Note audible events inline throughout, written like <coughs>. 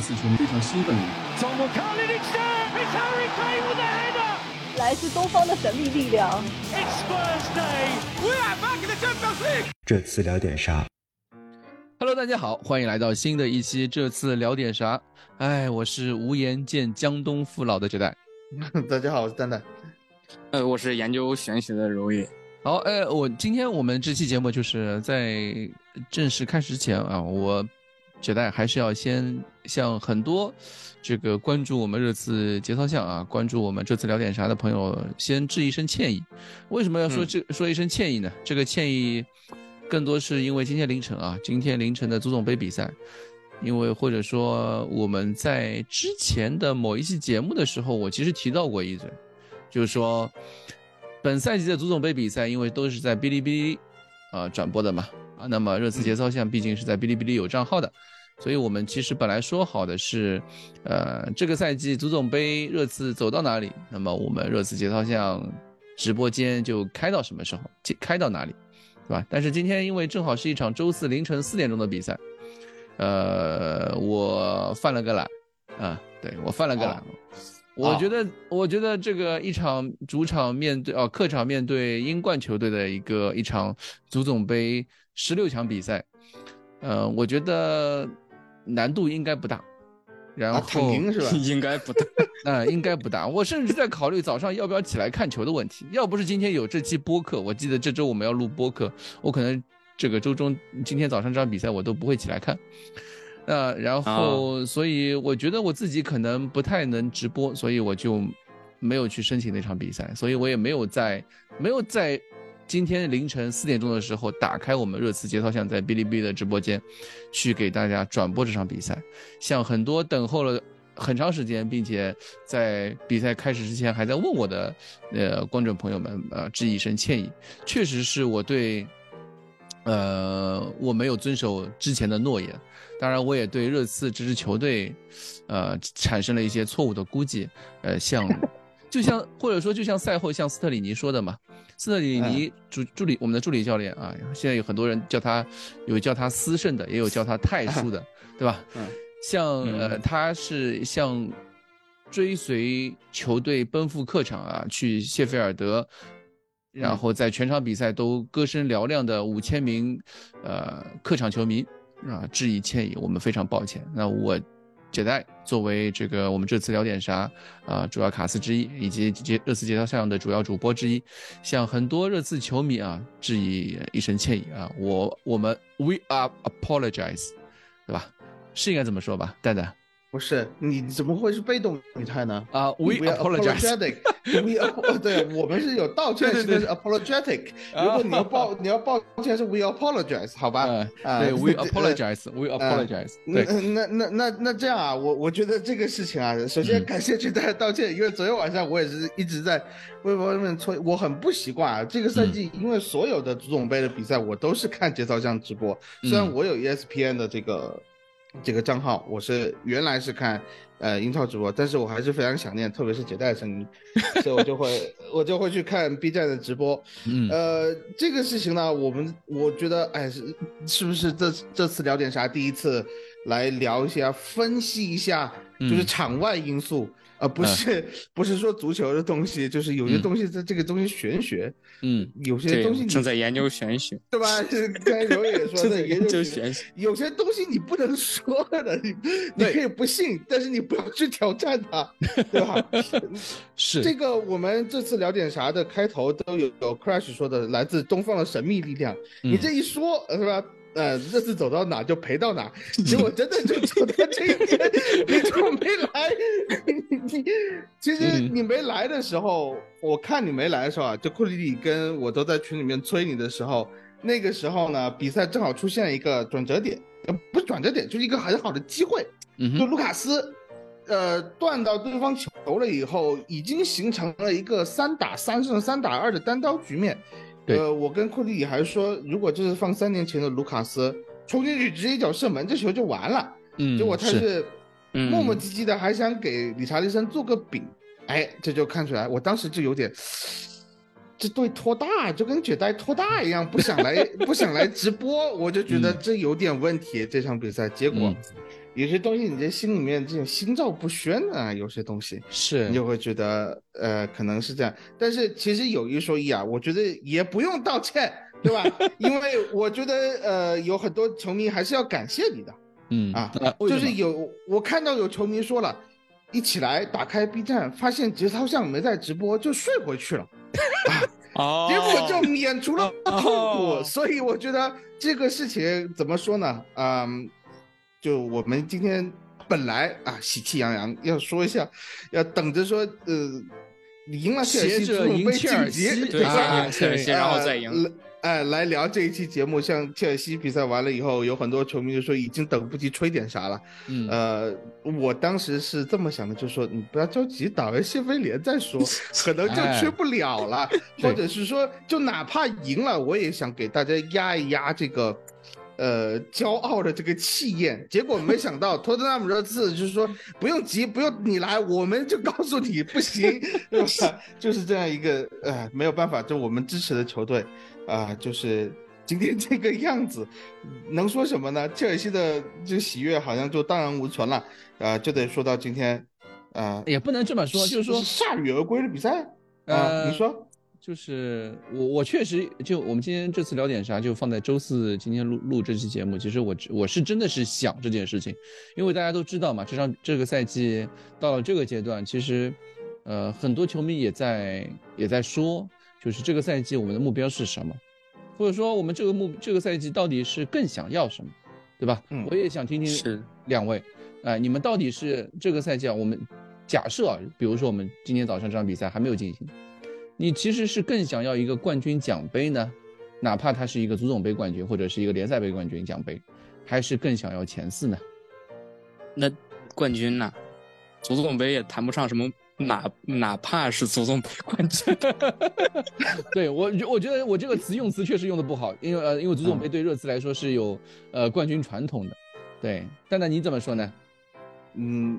四球迷非常兴奋。来自东方的神秘力量。这次聊点啥？Hello，大家好，欢迎来到新的一期。这次聊点啥？哎，我是无颜见江东父老的绝代。<laughs> 大家好，我是蛋蛋。呃，我是研究玄学的如意。好，哎，我今天我们这期节目就是在正式开始之前啊，我觉得还是要先向很多这个关注我们热刺节操项啊，关注我们这次聊点啥的朋友，先致一声歉意。为什么要说这说一声歉意呢？这个歉意更多是因为今天凌晨啊，今天凌晨的足总杯比赛，因为或者说我们在之前的某一期节目的时候，我其实提到过一嘴，就是说。本赛季的足总杯比赛，因为都是在哔哩哔哩，啊转播的嘛，啊，那么热刺节操项毕竟是在哔哩哔哩有账号的，所以我们其实本来说好的是，呃，这个赛季足总杯热刺走到哪里，那么我们热刺节操项直播间就开到什么时候，开到哪里，对吧？但是今天因为正好是一场周四凌晨四点钟的比赛，呃，我犯了个懒，啊，对我犯了个懒。我觉得，我觉得这个一场主场面对哦，客场面对英冠球队的一个一场足总杯十六强比赛，呃，我觉得难度应该不大。然后躺平是吧？<laughs> 应该不大，<laughs> 嗯，应该不大。我甚至在考虑早上要不要起来看球的问题。要不是今天有这期播客，我记得这周我们要录播客，我可能这个周中今天早上这场比赛我都不会起来看。那然后，所以我觉得我自己可能不太能直播，所以我就没有去申请那场比赛，所以我也没有在没有在今天凌晨四点钟的时候打开我们热刺节操像在哔哩哔哩的直播间，去给大家转播这场比赛。像很多等候了很长时间，并且在比赛开始之前还在问我的呃观众朋友们，呃致以一声歉意，确实是我对，呃我没有遵守之前的诺言。当然，我也对热刺这支球队，呃，产生了一些错误的估计。呃，像，就像或者说就像赛后像斯特里尼说的嘛，斯特里尼助助理我们的助理教练啊，现在有很多人叫他，有叫他斯圣的，也有叫他太叔的，<laughs> 对吧？嗯，像呃，他是像追随球队奔赴客场啊，去谢菲尔德，然后在全场比赛都歌声嘹亮的五千名呃客场球迷。啊，致以歉意，我们非常抱歉。那我，解代作为这个我们这次聊点啥啊，主要卡司之一，以及接热刺节操项的主要主播之一，向很多热刺球迷啊致以一声歉意啊。我我们 we are apologize，对吧？是应该这么说吧，蛋蛋。不是你怎么会是被动语态呢？啊，we apologize，we <laughs> 对，我们是有道歉式的 apologetic。<laughs> 如果你要抱你要抱歉是 we apologize，好吧？啊，对，<laughs> we apologize，we apologize。那，那那那那这样啊，我我觉得这个事情啊，首先感谢大家道歉，因为昨天晚上我也是一直在微博上面催，我很不习惯啊。这个赛季因为所有的足总杯的比赛我都是看节操项直播，虽然我有 ESPN 的这个。这个账号我是原来是看呃英超直播，但是我还是非常想念，特别是杰带的声音，<laughs> 所以我就会我就会去看 B 站的直播。<laughs> 嗯，呃，这个事情呢，我们我觉得，哎，是是不是这这次聊点啥？第一次来聊一下，分析一下，就是场外因素。啊，不是，不是说足球的东西，就是有些东西在这个东西玄学，嗯，有些东西正在研究玄学，对吧？刚才刘也说在研究玄学，有些东西你不能 <laughs> 说的，你你可以不信，但是你不要去挑战它，对吧？<laughs> 是这个，我们这次聊点啥的开头都有有 Crash 说的，来自东方的神秘力量，你这一说，是吧？呃，这次走到哪就赔到哪，<laughs> 结果真的就走到这一天，你怎么没来？你其实你没来的时候，我看你没来的时候啊，就库里里跟我都在群里面催你的时候，那个时候呢，比赛正好出现了一个转折点，呃，不是转折点，就是一个很好的机会。嗯就卢卡斯，呃，断到对方球了以后，已经形成了一个三打三胜三打二的单刀局面。呃，我跟库里还说，如果这是放三年前的卢卡斯冲进去直接一脚射门，这球就完了。嗯，结果他是磨磨唧唧的，还想给理查利森做个饼。哎，这就看出来，我当时就有点，这对拖大，就跟绝代拖大一样，不想来 <laughs> 不想来直播，我就觉得这有点问题。这场比赛结果。有些东西你这心里面这种心照不宣啊，有些东西是你就会觉得呃可能是这样，但是其实有一说一啊，我觉得也不用道歉，对吧？<laughs> 因为我觉得呃有很多球迷还是要感谢你的嗯啊，就是有我看到有球迷说了，一起来打开 B 站，发现节操像没在直播，就睡回去了。<laughs> 哦结果就免除了痛苦，哦所以我觉得这个事情怎么说呢？嗯，就我们今天本来啊喜气洋洋要说一下，要等着说呃你赢了切尔西，切尔晋级西对，切尔西，对然后再赢。呃哎，来聊这一期节目，像切尔西比赛完了以后，有很多球迷就说已经等不及吹点啥了。嗯呃，我当时是这么想的，就说你不要着急，打完谢菲联再说，<laughs> 可能就哎吹不了了，<laughs> 对或者是说，就哪怕赢了，我也想给大家压一压这个。呃，骄傲的这个气焰，结果没想到托特纳姆热刺就是说不用急，不用你来，我们就告诉你不行，就 <laughs> 是？就是这样一个呃，没有办法，就我们支持的球队啊、就是今天这个样子，能说什么呢？切尔西的这个喜悦好像就荡然无存了，啊、就得说到今天，啊、也不能这么说，就是说铩羽而归的比赛？啊、呃你说，就是我我确实就我们今天这次聊点啥，就放在周四今天录录这期节目。其实我我是真的是想这件事情，因为大家都知道嘛，这场这个赛季到了这个阶段，其实呃很多球迷也在也在说，就是这个赛季我们的目标是什么，或者说我们这个目这个赛季到底是更想要什么，对吧？嗯我也想听听是两位，哎、你们到底是这个赛季啊？我们假设啊，比如说我们今天早上这场比赛还没有进行，你其实是更想要一个冠军奖杯呢，哪怕它是一个足总杯冠军或者是一个联赛杯冠军奖杯，还是更想要前四呢？那冠军呐、足总杯也谈不上什么，哪哪怕是足总杯冠军，<laughs> 对我，我觉得我这个词用词确实用的不好，因为呃，因为足总杯对热刺来说是有呃冠军传统的。对，蛋蛋你怎么说呢？嗯，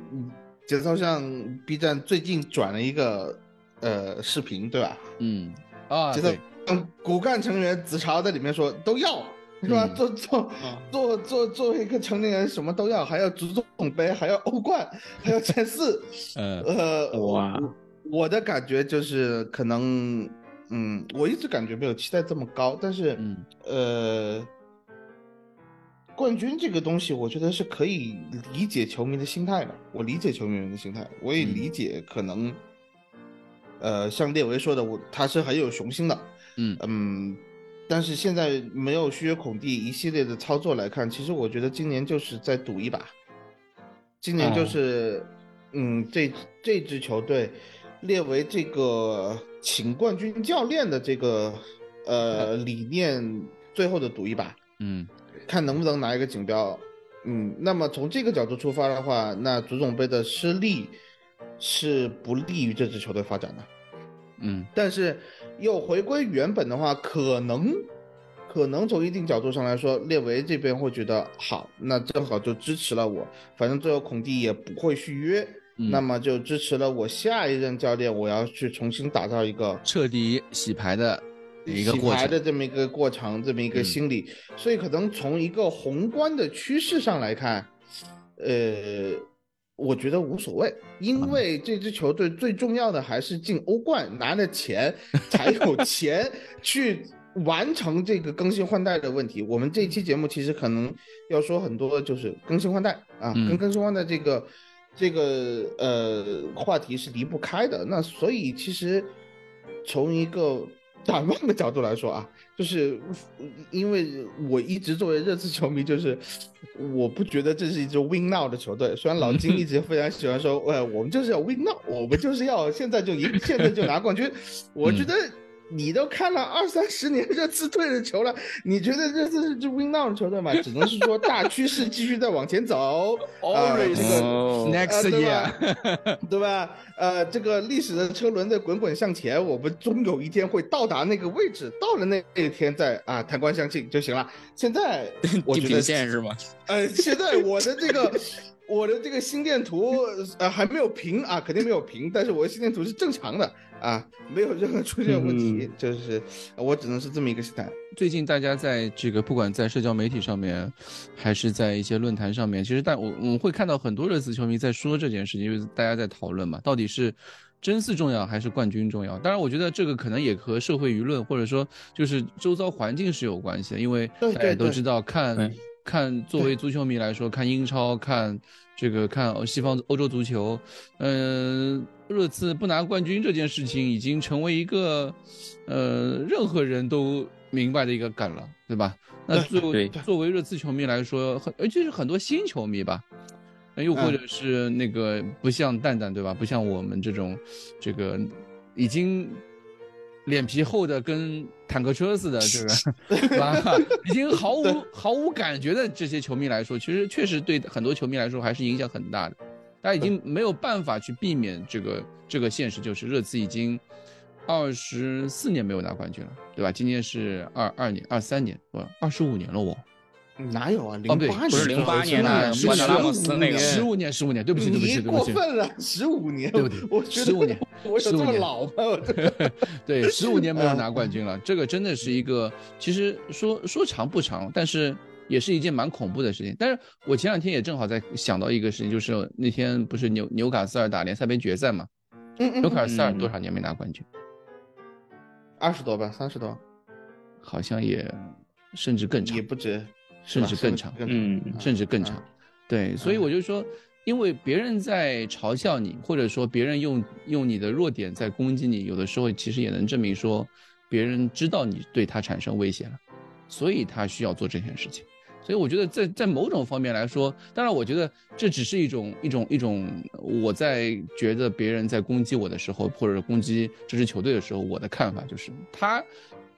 节操像 B 站最近转了一个呃视频，对吧？嗯，啊，节操对，嗯，骨干成员子潮在里面说都要。是吧？嗯做做啊做做作为一个成年人，什么都要，还要足总杯，还要欧冠，<laughs> 还要前四。<laughs> 嗯呃，哇我我的感觉就是可能，嗯，我一直感觉没有期待这么高，但是，嗯呃，冠军这个东西，我觉得是可以理解球迷的心态的。我理解球迷们的心态，我也嗯理解可能，呃，像列维说的，我他是很有雄心的，嗯嗯，但是现在没有续约孔蒂一系列的操作来看，其实我觉得今年就是在赌一把。今年就哦是，嗯，这这支球队列为这个请冠军教练的这个呃理念最后的赌一把，嗯看能不能拿一个锦标。嗯，那么从这个角度出发的话，那足总杯的失利是不利于这支球队发展的。嗯但是又回归原本的话，可能可能从一定角度上来说，列维这边会觉得好，那正好就支持了我，反正最后孔蒂也不会续约，嗯那么就支持了我下一任教练，我要去重新打造一个彻底洗牌的一个洗牌。的这么一个过程，这么一个嗯心理，所以可能从一个宏观的趋势上来看，呃，我觉得无所谓，因为这支球队最重要的还是进欧冠，拿了钱才有 <laughs> 钱去完成这个更新换代的问题。我们这期节目其实可能要说很多，就是更新换代啊，嗯跟更新换代这个这个呃话题是离不开的。那所以其实从一个展望的角度来说啊，就是因为我一直作为热刺球迷，就是我不觉得这是一支 win now 的球队。虽然老金一直非常喜欢说，呃，我们就是要 win now，我们就是要现在就赢，现在就拿冠军。我觉得你都看了二三十年热刺队的球了，你觉得热刺是支 win now 的球队吗？只能是说大趋势继续在往前走。<laughs> 呃 Always 这个哦 Next year，吧 <laughs> 对吧？呃，这个历史的车轮在滚滚向前，我们终有一天会到达那个位置，到了那那一天再啊谈官相庆就行了。现在 <laughs> 我地觉得平线是吗？呃，现在我的这个我的这个心电图 <laughs> 呃还没有平啊，肯定没有平，但是我的心电图是正常的啊，没有任何出现问题，就是我只能是这么一个心态。最近大家在这个不管在社交媒体上面，还是在一些论坛上面，其实大我我们会看到很多热刺球迷在说这件事情，因为大家在讨论嘛，到底是争四重要还是冠军重要？当然，我觉得这个可能也和社会舆论或者说就是周遭环境是有关系的，因为大家都知道看。看，作为足球迷来说，看英超，看这个看西方欧洲足球，嗯，热刺不拿冠军这件事情已经成为一个，呃，任何人都明白的一个梗了，对吧？那作为作为热刺球迷来说，很尤其是很多新球迷吧，又或者是那个不像蛋蛋，对吧？不像我们这种，这个已经。脸皮厚的跟坦克车似的，这个 <laughs> 吧？已经毫无毫无感觉的这些球迷来说，其实确实对很多球迷来说还是影响很大的。大家已经没有办法去避免这个这个现实，就是热刺已经二十四年没有拿冠军了，对吧？今年是二二年、二三年，不，二十五年了，我。哪有啊？零八不是零八年的十五年，十五年，十五年，对不起，对不起，对不起，过分了，十五年，对不起，我十五年，我有这么老吗？<laughs> 对，<laughs> 十五年没有拿冠军了，这个真的是一个，其实说说长不长，但是也是一件蛮恐怖的事情。但是我前两天也正好在想到一个事情，就是那天不是纽纽卡斯尔打联赛杯决赛嘛？纽卡斯尔多少年没拿冠军？二十多吧，三十多，好像也甚至更长，也不止。甚至更长，嗯，甚至更长，对，所以我就说，因为别人在嘲笑你，或者说别人用用你的弱点在攻击你，有的时候其实也能证明说，别人知道你对他产生威胁了，所以他需要做这件事情。所以我觉得在在某种方面来说，当然我觉得这只是一种一种一种我在觉得别人在攻击我的时候，或者攻击这支球队的时候，我的看法就是他。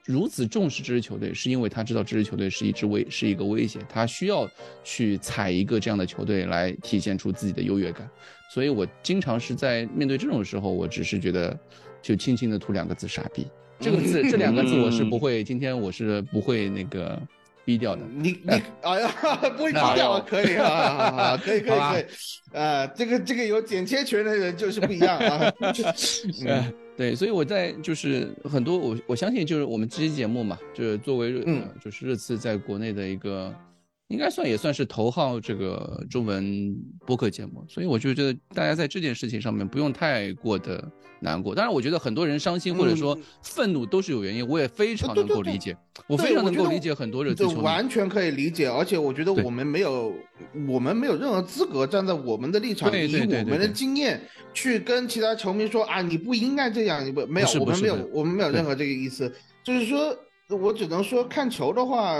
如此重视这支球队，是因为他知道这支球队是一支威，是一个威胁，他需要去踩一个这样的球队来体现出自己的优越感。所以我经常是在面对这种时候，我只是觉得，就轻轻的吐两个字“傻逼”。这个字，这两个字我是不会，今天我是不会那个逼掉的。你你，哎。呀，<laughs> 不会逼掉，可以啊，可以可以可以，呃，这个这个有剪切权的人就是不一样啊。<laughs> 对，所以我在就是很多我我相信就是我们这期节目嘛，就是作为热就是热刺在国内的一个，应该算也算是头号这个中文播客节目，所以我就觉得大家在这件事情上面不用太过的难过。当然，我觉得很多人伤心或者说愤怒都是有原因，我也非常能够理解，我非常能够理解很多热刺球迷，完全可以理解。而且我觉得我们没有我们没有任何资格站在我们的立场，以我们的经验。去跟其他球迷说啊，你不应该这样，你不没有，我们没有，我们没有任何这个意思。就是说，我只能说看球的话，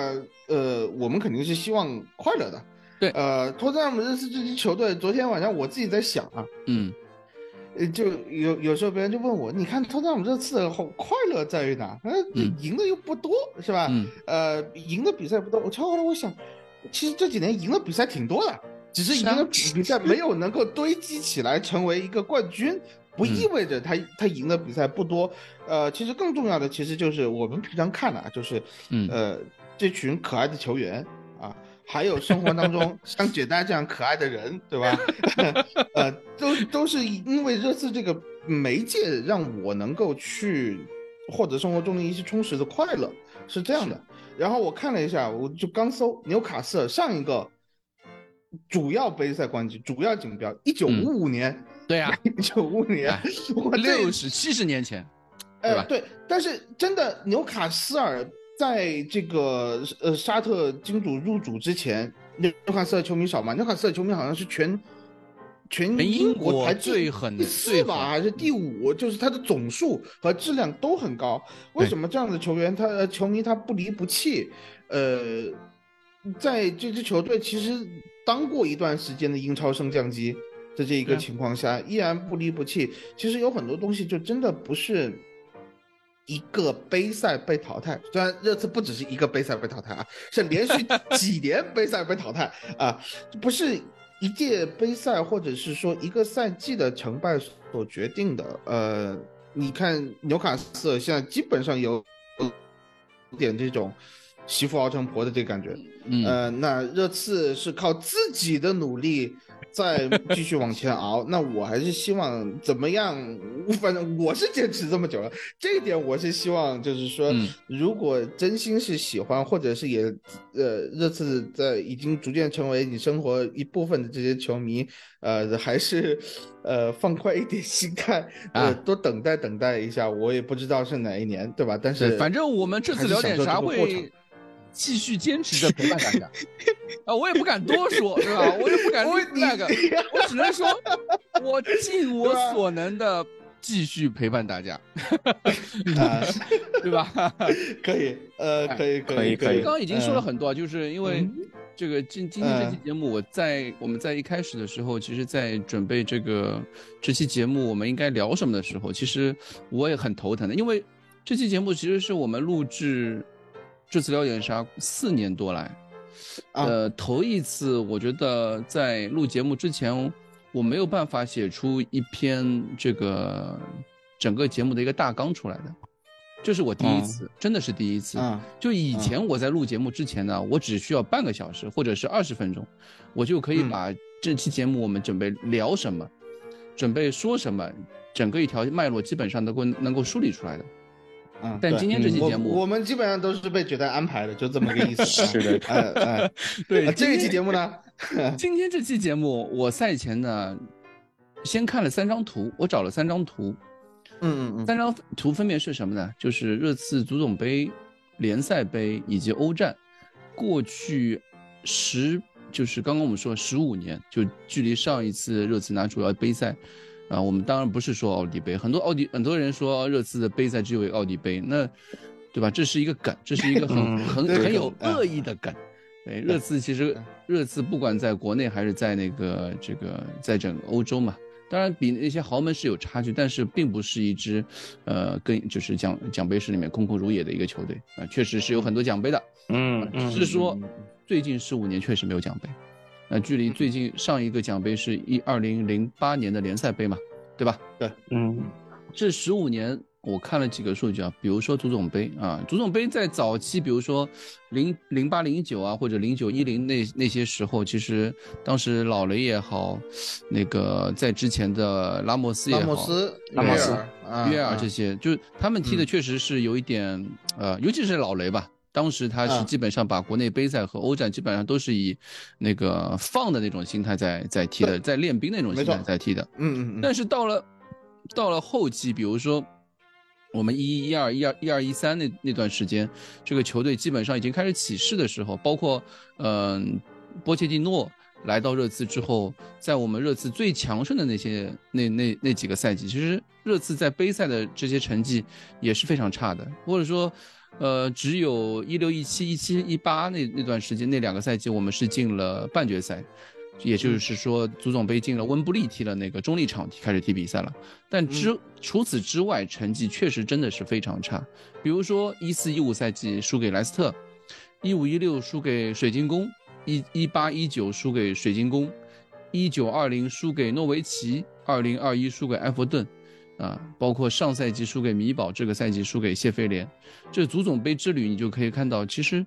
呃，我们肯定是希望快乐的。对，呃，托特纳姆热刺这支球队，昨天晚上我自己在想啊，嗯，就有有时候别人就问我，你看托特纳姆这次好快乐在于哪？呃，赢的又不多，是吧？呃，赢的比赛不多。我悄后来我想，其实这几年赢的比赛挺多的。只是赢的比赛没有能够堆积起来成为一个冠军，不意味着他他赢的比赛不多。呃，其实更重要的其实就是我们平常看的，就是呃这群可爱的球员啊，还有生活当中 <laughs> 像简单这样可爱的人，对吧？<laughs> 呃，都都是因为热刺这个媒介让我能够去获得生活中的一些充实的快乐，是这样的。然后我看了一下，我就刚搜纽卡斯尔上一个。主要杯赛冠军，主要锦标，一九五五年，对呀，<laughs> 一九五五年，六十七十年前，对吧？对，但是真的纽卡斯尔在这个呃沙特金主入主之前，纽卡斯尔球迷少吗？纽卡斯尔球迷好像是全全英国排最狠第四吧，还是第五？就是他的总数和质量都很高。为什么这样的球员他球迷他不离不弃？呃，在这支球队其实。当过一段时间的英超升降机的这一个情况下，依然不离不弃。其实有很多东西就真的不是一个杯赛被淘汰，虽然热刺不只是一个杯赛被淘汰啊，是连续 <laughs> 几年杯赛被淘汰啊，不是一届杯赛或者是说一个赛季的成败所决定的。呃，你看纽卡斯尔现在基本上有点这种。媳妇熬成婆的这个感觉，呃，那热刺是靠自己的努力，再继续往前熬，<laughs> 那我还是希望怎么样？<laughs> 反正我是坚持这么久了，这一点我是希望，就是说，如果真心是喜欢，或者是也呃热刺在已经逐渐成为你生活一部分的这些球迷，呃，还是呃放快一点心态，<laughs> 呃，多等待等待一下。我也不知道是哪一年，对吧？但是反正我们这次聊点啥会。继续坚持着陪伴大家 <laughs> 啊！我也不敢多说，<laughs> 是吧？我也不敢那个，我只能说，我尽我所能的继续陪伴大家，<laughs> 对吧？可以，呃，可以，可以，可以。刚刚已经说了很多，就是因为这个今今天这期节目，我在我们在一开始的时候，其实，在准备这个这期节目我们应该聊什么的时候，其实我也很头疼的，因为这期节目其实是我们录制。这次聊点啥？四年多来，呃，头一次，我觉得在录节目之前，我没有办法写出一篇这个整个节目的一个大纲出来的，这是我第一次，真的是第一次。就以前我在录节目之前呢，我只需要半个小时或者是二十分钟，我就可以把这期节目我们准备聊什么，准备说什么，整个一条脉络基本上能够能够梳理出来的。但今天这期节目，我们基本上都是被绝代安排的，就这么个意思。<laughs> 是的，哎哎，<laughs> 对，这一期节目呢，<laughs> 今天这期节目，我赛前呢，先看了三张图，我找了三张图，嗯嗯嗯，三张图分别是什么呢？就是热刺足总杯、联赛杯以及欧战，过去十，就是刚刚我们说十五年，就距离上一次热刺拿主要杯赛。啊，我们当然不是说奥迪杯，很多奥迪很多人说热刺的杯赛只有一个奥迪杯，那，对吧？这是一个梗，这是一个很很很有恶意的梗。对，热刺其实热刺不管在国内还是在那个这个在整个欧洲嘛，当然比那些豪门是有差距，但是并不是一支，呃，跟就是奖奖杯室里面空空如也的一个球队啊，确实是有很多奖杯的。嗯，只是说最近十五年确实没有奖杯。那距离最近上一个奖杯是一二零零八年的联赛杯嘛，对吧？对，嗯，这十五年我看了几个数据啊，比如说足总杯啊，足总杯在早期，比如说零零八零九啊，或者零九一零那那些时候，其实当时老雷也好，那个在之前的拉莫斯也好，拉莫斯、拉莫斯、约尔这些，就是他们踢的确实是有一点，呃，尤其是老雷吧。当时他是基本上把国内杯赛和欧战基本上都是以那个放的那种心态在在踢的，在练兵那种心态在踢的。嗯嗯。但是到了到了后期，比如说我们一一一二一二一二一三那那段时间，这个球队基本上已经开始起势的时候，包括嗯波切蒂诺来到热刺之后，在我们热刺最强盛的那些那那那几个赛季，其实热刺在杯赛的这些成绩也是非常差的，或者说。呃，只有一六一七一七一八那那段时间那两个赛季，我们是进了半决赛，也就是说足总杯进了温布利踢了那个中立场踢开始踢比赛了。但之除此之外，成绩确实真的是非常差。比如说一四一五赛季输给莱斯特，一五一六输给水晶宫，一一八一九输给水晶宫，一九二零输给诺维奇，二零二一输给埃弗顿。啊，包括上赛季输给米堡，这个赛季输给谢菲联，这足总杯之旅你就可以看到，其实，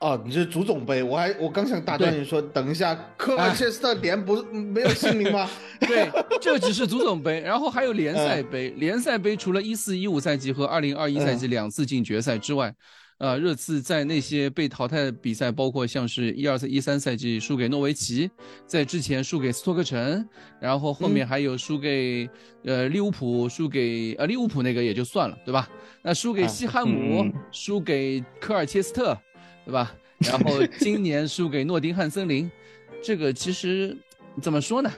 哦，你是足总杯，我还我刚想打断你说，等一下，科曼切斯特联不没有姓名吗？<laughs> 对，这只是足总杯，然后还有联赛杯，联赛杯除了一四一五赛季和二零二一赛季两次进决赛之外。呃，热刺在那些被淘汰的比赛，包括像是一二赛一三赛季输给诺维奇，在之前输给斯托克城，然后后面还有输给呃利物浦，输给呃利物浦那个也就算了，对吧？那输给西汉姆，输给科尔切斯特，对吧？<laughs> 然后今年输给诺丁汉森林，这个其实怎么说呢？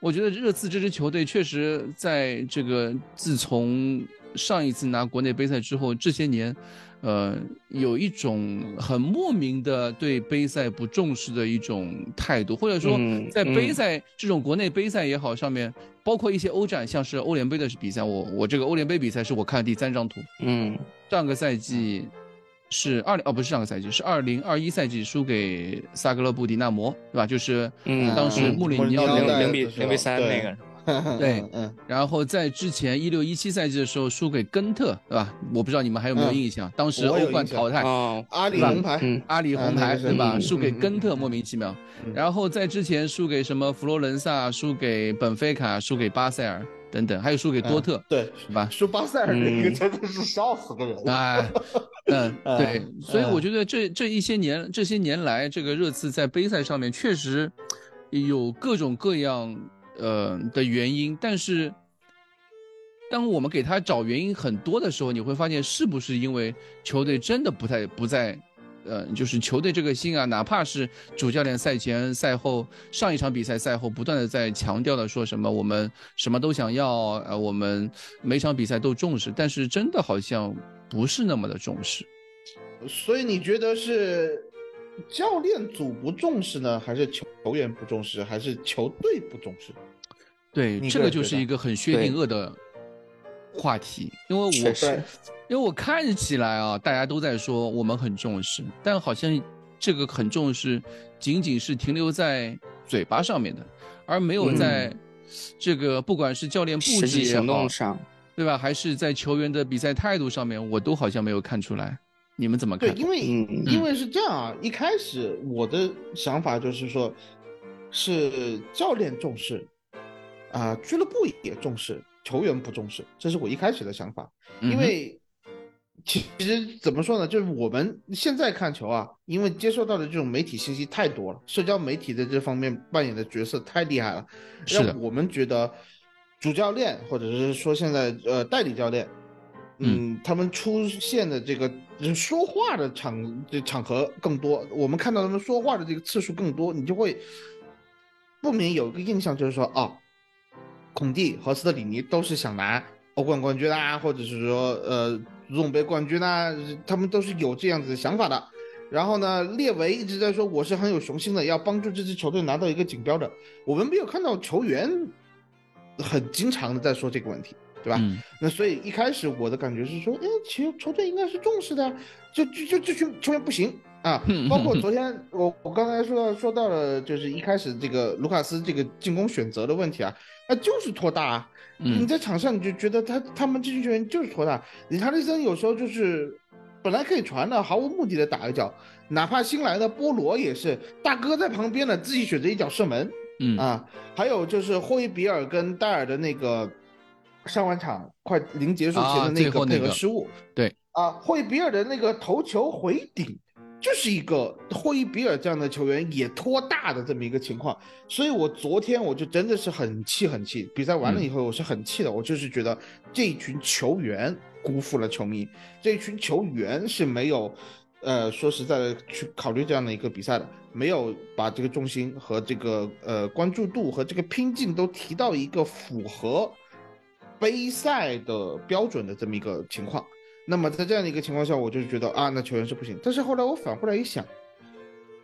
我觉得热刺这支球队确实在这个自从上一次拿国内杯赛之后，这些年。呃，有一种很莫名的对杯赛不重视的一种态度，或者说在杯赛这种国内杯赛也好，上面包括一些欧战，像是欧联杯的比赛，我我这个欧联杯比赛是我看的第三张图。嗯，上个赛季是二零哦，不是上个赛季，是二零二一赛季输给萨格勒布迪纳摩，对吧？就是当时穆里尼奥零零比零比三那个。<laughs> 对嗯嗯，然后在之前一六一七赛季的时候输给根特，对吧？我不知道你们还有没有嗯印象，当时欧冠淘汰，哦，阿里红牌，嗯，阿里红牌，对吧？嗯输给嗯根特，嗯莫名其妙。嗯然后在之前输给什么佛罗伦萨，输给本菲卡，输给巴塞尔等等，还有输给多特，对，是吧？输巴塞尔那个嗯真的是笑死个人。哎，<laughs> 嗯，嗯对，所以嗯我觉得这这一些年这些年来，这个热刺在杯赛上面确实有各种各样呃的原因，但是当我们给他找原因很多的时候，你会发现是不是因为球队真的不太不在。呃，就是球队这个心啊，哪怕是主教练赛前、赛后、上一场比赛赛后不断的在强调的说什么我们什么都想要，呃，我们每场比赛都重视，但是真的好像不是那么的重视。所以你觉得是教练组不重视呢，还是球员不重视，还是球队不重视？对，这个就是一个很薛定谔的话题，因为我是因为我看起来啊，大家都在说我们很重视，但好像这个很重视仅仅是停留在嘴巴上面的，而没有在这个不管是教练布置也好动，上，对吧？还是在球员的比赛态度上面，我都好像没有看出来。你们怎么对，看？因为、嗯因为是这样啊，一开始我的想法就是说，是教练重视，啊、俱乐部也重视，球员不重视，这是我一开始的想法。因为其实怎么说呢，就是我们现在看球啊，因为接受到的这种媒体信息太多了，社交媒体在这方面扮演的角色太厉害了，让我们觉得主教练或者是说现在呃代理教练，嗯，他们出现的这个就是说话的场这场合更多，我们看到他们说话的这个次数更多，你就会不免有一个印象，就是说啊，孔蒂和斯特里尼都是想拿欧冠冠军啊，或者是说呃足总杯冠军啊，他们都是有这样子的想法的。然后呢，列维一直在说我是很有雄心的，要帮助这支球队拿到一个锦标的。我们没有看到球员很经常的在说这个问题，对吧？嗯那所以一开始我的感觉是说，哎，球球队应该是重视的，就就就这群球员不行啊。包括昨天我我刚才说到说到了，就是一开始这个卢卡斯这个进攻选择的问题啊，那就是拖大啊。嗯你在场上你就觉得他他们这群球员就是拖大，理查利森有时候就是本来可以传的，毫无目的的打一脚，哪怕新来的波罗也是大哥在旁边呢，自己选择一脚射门，嗯啊，还有就是霍伊比尔跟戴尔的那个上半场快临结束前啊的那个那个失误，对啊，霍伊比尔的那个头球回顶，就是一个霍伊比尔这样的球员也拖大的这么一个情况，所以我昨天我就真的是很气很气，比赛完了以后我是很气的，我就是觉得这一群球员辜负了球迷，这一群球员是没有。呃，说实在的，去考虑这样的一个比赛的，没有把这个重心和这个呃关注度和这个拼劲都提到一个符合杯赛的标准的这么一个情况。那么在这样的一个情况下，我就是觉得啊，那球员是不行。但是后来我反过来一想，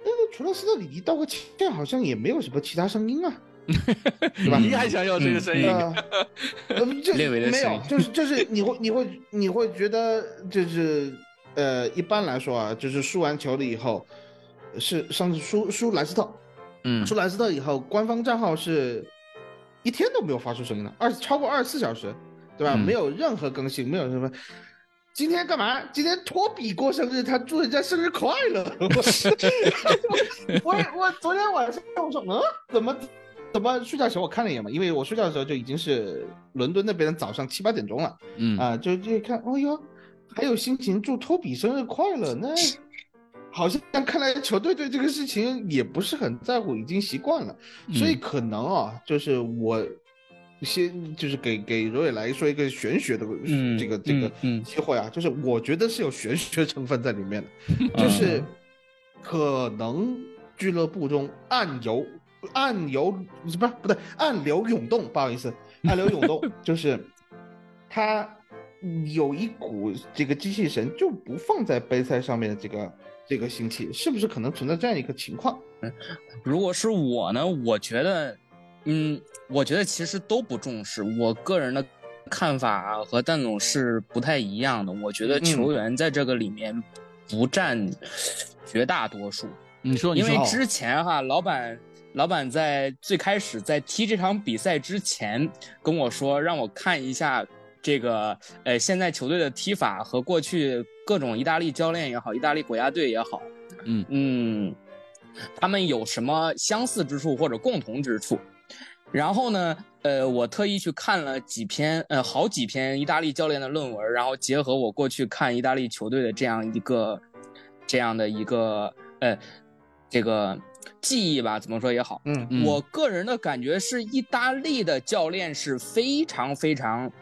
那个除了斯特里尼道个歉，好像也没有什么其他声音啊，对吧？<laughs> 你还想要这个声音？呃，呃这 <laughs> 列维的没有，就是就是你会你会你会觉得就是呃，一般来说啊，就是输完球了以后，是上次输输莱斯特，嗯输莱斯特以后，官方账号是一天都没有发出声音的，二超过二十四小时，对吧？嗯没有任何更新，没有什么。今天干嘛？今天托比过生日，他祝人家生日快乐。<laughs> 我我昨天晚上我说，嗯，怎么怎么睡觉前我看了一眼嘛，因为我睡觉的时候就已经是伦敦那边的早上七八点钟了。嗯。啊，就就看，哦哟，还有心情祝托比生日快乐，那好像看来球队对这个事情也不是很在乎，已经习惯了，所以嗯。可能啊，就是我先就是给给罗伟来说一个玄学的嗯这个这个机会啊，就是我觉得是有玄学成分在里面的，就是可能俱乐部中暗流暗流不是不对暗流涌动，不好意思，<laughs> 暗流涌动就是他有一股这个机器神就不放在杯赛上面的这个这个心气，是不是可能存在这样一个情况？如果是我呢，我觉得，嗯，我觉得其实都不重视。我个人的看法和蛋总是不太一样的。我觉得嗯球员在这个里面不占绝大多数，你说，你说，因为之前哈，老板老板在最开始在踢这场比赛之前跟我说，让我看一下这个呃现在球队的踢法和过去各种意大利教练也好，意大利国家队也好，嗯嗯，他们有什么相似之处或者共同之处？然后呢，呃，我特意去看了几篇，呃，好几篇意大利教练的论文，然后结合我过去看意大利球队的这样一个，这样的一个，呃，这个记忆吧，怎么说也好，嗯嗯。我个人的感觉是，意大利的教练是非常非常，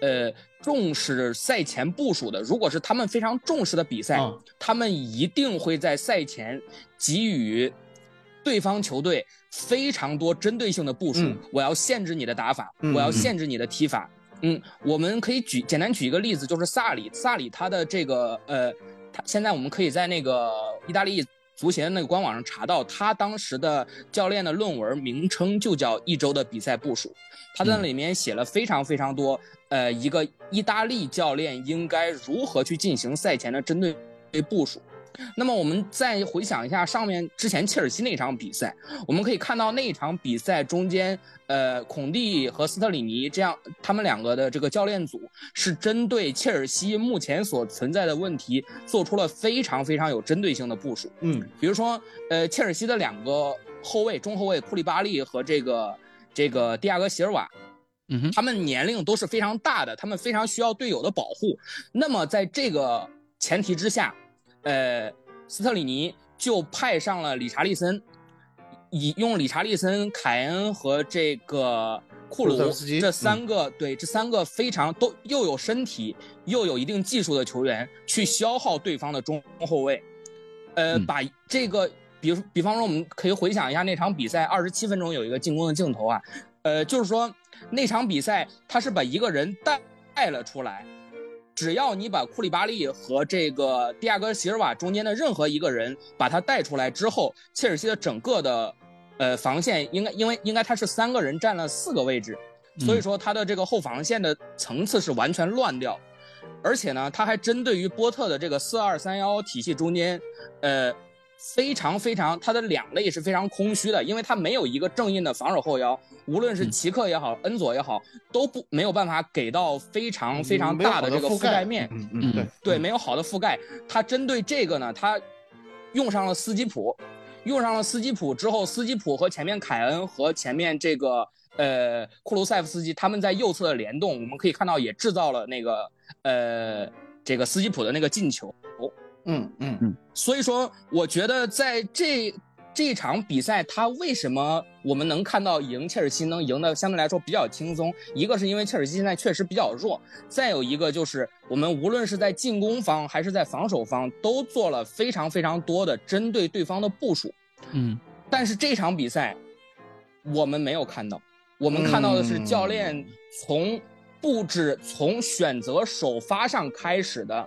呃，重视赛前部署的。如果是他们非常重视的比赛，啊。他们一定会在赛前给予对方球队非常多针对性的部署。嗯我要限制你的打法，嗯我要限制你的踢法。嗯，我们可以举简单举一个例子，就是萨里，萨里他的这个呃，他现在我们可以在那个意大利足协的那个官网上查到，他当时的教练的论文名称就叫一周的比赛部署，他在那里面写了非常非常多，呃，一个意大利教练应该如何去进行赛前的针对部署。那么我们再回想一下上面之前切尔西那场比赛，我们可以看到那一场比赛中间，呃，孔蒂和斯特里尼这样他们两个的这个教练组是针对切尔西目前所存在的问题做出了非常非常有针对性的部署。嗯比如说，呃，切尔西的两个后卫，中后卫库利巴利和这个这个蒂亚戈席尔瓦，他们年龄都是非常大的，他们非常需要队友的保护。那么在这个前提之下，呃，斯特里尼就派上了理查利森，以用理查利森、凯恩和这个库鲁斯这三个、对这三个非常都又有身体又有一定技术的球员去消耗对方的中后卫，呃，嗯把这个。比如，比方说，我们可以回想一下那场比赛，二十七分钟有一个进攻的镜头啊，呃，就是说那场比赛他是把一个人带带了出来，只要你把库里巴利和这个蒂亚戈席尔瓦中间的任何一个人把他带出来之后，切尔西的整个的呃防线应该因为应该他是三个人占了四个位置，所以说他的这个后防线的层次是完全乱掉，而且呢，他还针对于波特的这个四二三幺体系中间，呃。非常非常，他的两肋是非常空虚的，因为他没有一个正印的防守后腰，无论是奇克也好，恩佐也好，都不没有办法给到非常非常大的这个覆盖面。嗯嗯对对，没有好的覆盖。他针对这个呢，他用上了斯基普，用上了斯基普之后，斯基普和前面凯恩和前面这个呃库卢塞夫斯基他们在右侧的联动，我们可以看到也制造了那个呃这个斯基普的那个进球。嗯嗯嗯所以说，我觉得在这这场比赛，他为什么我们能看到赢切尔西能赢的相对来说比较轻松？一个是因为切尔西现在确实比较弱，再有一个就是我们无论是在进攻方还是在防守方，都做了非常非常多的针对对方的部署。嗯但是这场比赛，我们没有看到，我们看到的是教练从布置、从选择首发上开始的，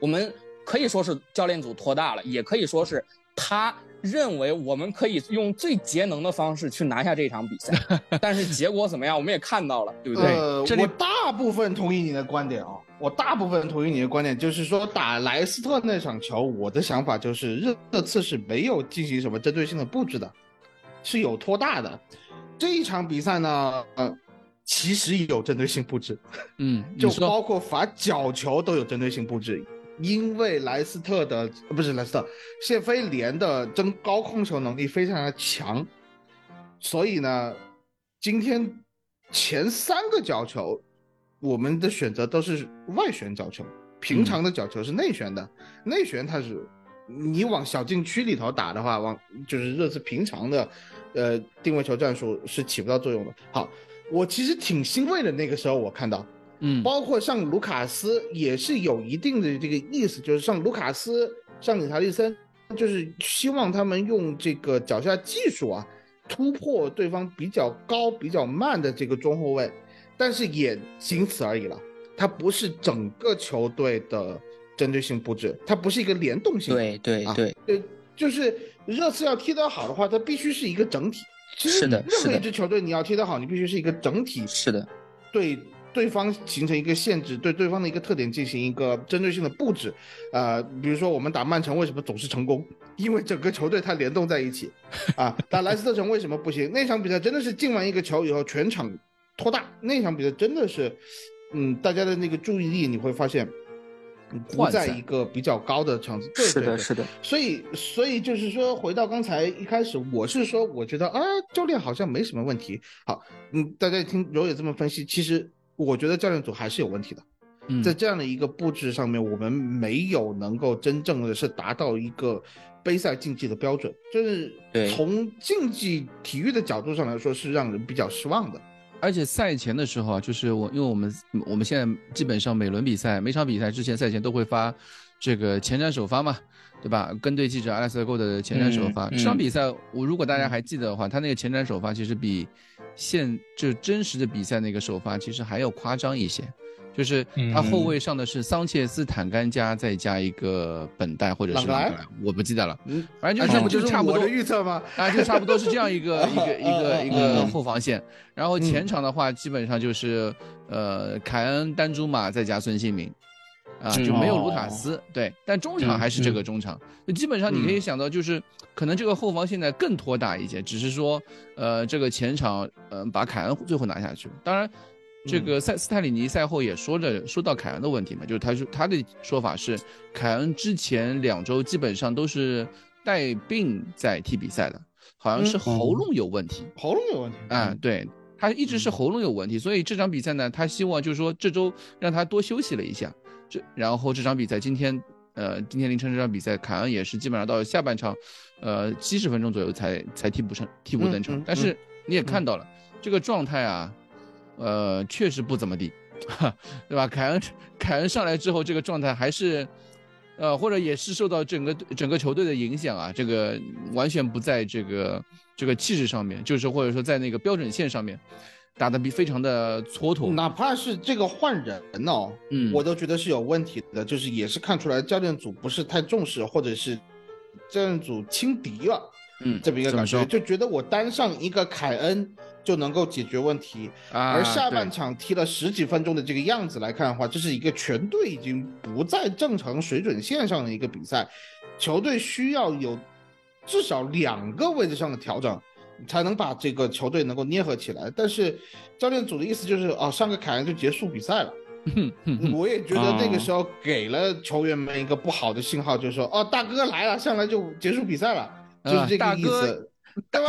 我们可以说是教练组拖大了，也可以说是他认为我们可以用最节能的方式去拿下这场比赛。<laughs> 但是结果怎么样，我们也看到了，对不对？呃，这里我大部分同意你的观点啊、我大部分同意你的观点，就是说打莱斯特那场球，我的想法就是热热刺是没有进行什么针对性的布置的，是有拖大的。这一场比赛呢，呃，其实有针对性布置，嗯，就说包括罚角球都有针对性布置，因为莱斯特的不是莱斯特，谢菲联的争高控球能力非常的强，所以呢，今天前三个角球，我们的选择都是外旋角球，平常的角球是内旋的，内旋它是你往小禁区里头打的话，往就是热刺平常的呃定位球战术是起不到作用的。好，我其实挺欣慰的，那个时候我看到。嗯。包括像卢卡斯也是有一定的这个意思，就是像卢卡斯、像理查利森，就是希望他们用这个脚下技术啊，突破对方比较高、比较慢的这个中后卫，但是也仅此而已了。它不是整个球队的针对性布置，它不是一个联动性。对对对，对，就是热刺要踢得好的话，它必须是一个整体。是的。任何一支球队你要踢得好，你必须是一个整体是的，对对方形成一个限制，对对方的一个特点进行一个针对性的布置，呃，比如说我们打曼城为什么总是成功？因为整个球队它联动在一起，啊，打莱斯特城为什么不行？<laughs> 那场比赛真的是进完一个球以后全场拖大，那场比赛真的是，嗯，大家的那个注意力你会发现。不在一个比较高的层次，是的，是的。所以，所以就是说，回到刚才一开始，我是说，我觉得啊，教练好像没什么问题。好，嗯，大家听柔也这么分析，其实我觉得教练组还是有问题的。在这样的一个布置上面，我们没有能够真正的是达到一个杯赛竞技的标准，就是从竞技体育的角度上来说，是让人比较失望的。而且赛前的时候啊，就是我，因为我们我们现在基本上每轮比赛、每场比赛之前赛前都会发这个前瞻首发嘛，对吧？跟队记者 Alex Go 的前瞻首发，这场比赛我如果大家还记得的话，他那个前瞻首发其实比现就真实的比赛那个首发其实还要夸张一些。就是他后卫上的是桑切斯、坦甘加，再加一个本代或者是我不记得了，反正就是就差不多预测吗？啊，就差不多是这样一个 <laughs> 一个一个一个后防线。然后前场的话，基本上就是呃凯恩、丹朱马再加孙兴民，啊就没有卢卡斯。对，但中场还是这个中场。基本上你可以想到，就是可能这个后防现在更拖大一些，只是说呃这个前场呃把凯恩最后拿下去。当然。这个塞斯泰里尼赛后也说着说到凯恩的问题嘛，就是他说他的说法是，凯恩之前两周基本上都是带病在踢比赛的，好像是喉咙有问题，喉咙有问题啊，对他一直是喉咙有问题，所以这场比赛呢，他希望就是说这周让他多休息了一下，这然后这场比赛今天呃今天凌晨这场比赛，凯恩也是基本上到下半场，呃七十分钟左右才才替补上替补登场，但是你也看到了这个状态啊。呃，确实不怎么地，<laughs> 对吧？凯恩，<laughs> 凯恩上来之后，这个状态还是，呃，或者也是受到整个整个球队的影响啊，这个完全不在这个这个气势上面，就是或者说在那个标准线上面打得比非常的蹉跎。哪怕是这个换人哦，嗯，我都觉得是有问题的，就是也是看出来教练组不是太重视，或者是教练组轻敌了，嗯，这么一个感觉，就觉得我单上一个凯恩。就能够解决问题，而下半场踢了十几分钟的这个样子来看的话，这是一个全队已经不在正常水准线上的一个比赛，球队需要有至少两个位置上的调整，才能把这个球队能够捏合起来。但是教练组的意思就是，哦，上个凯恩就结束比赛了。我也觉得那个时候给了球员们一个不好的信号，就是说，哦，大哥来了，上来就结束比赛了，就是这个意思。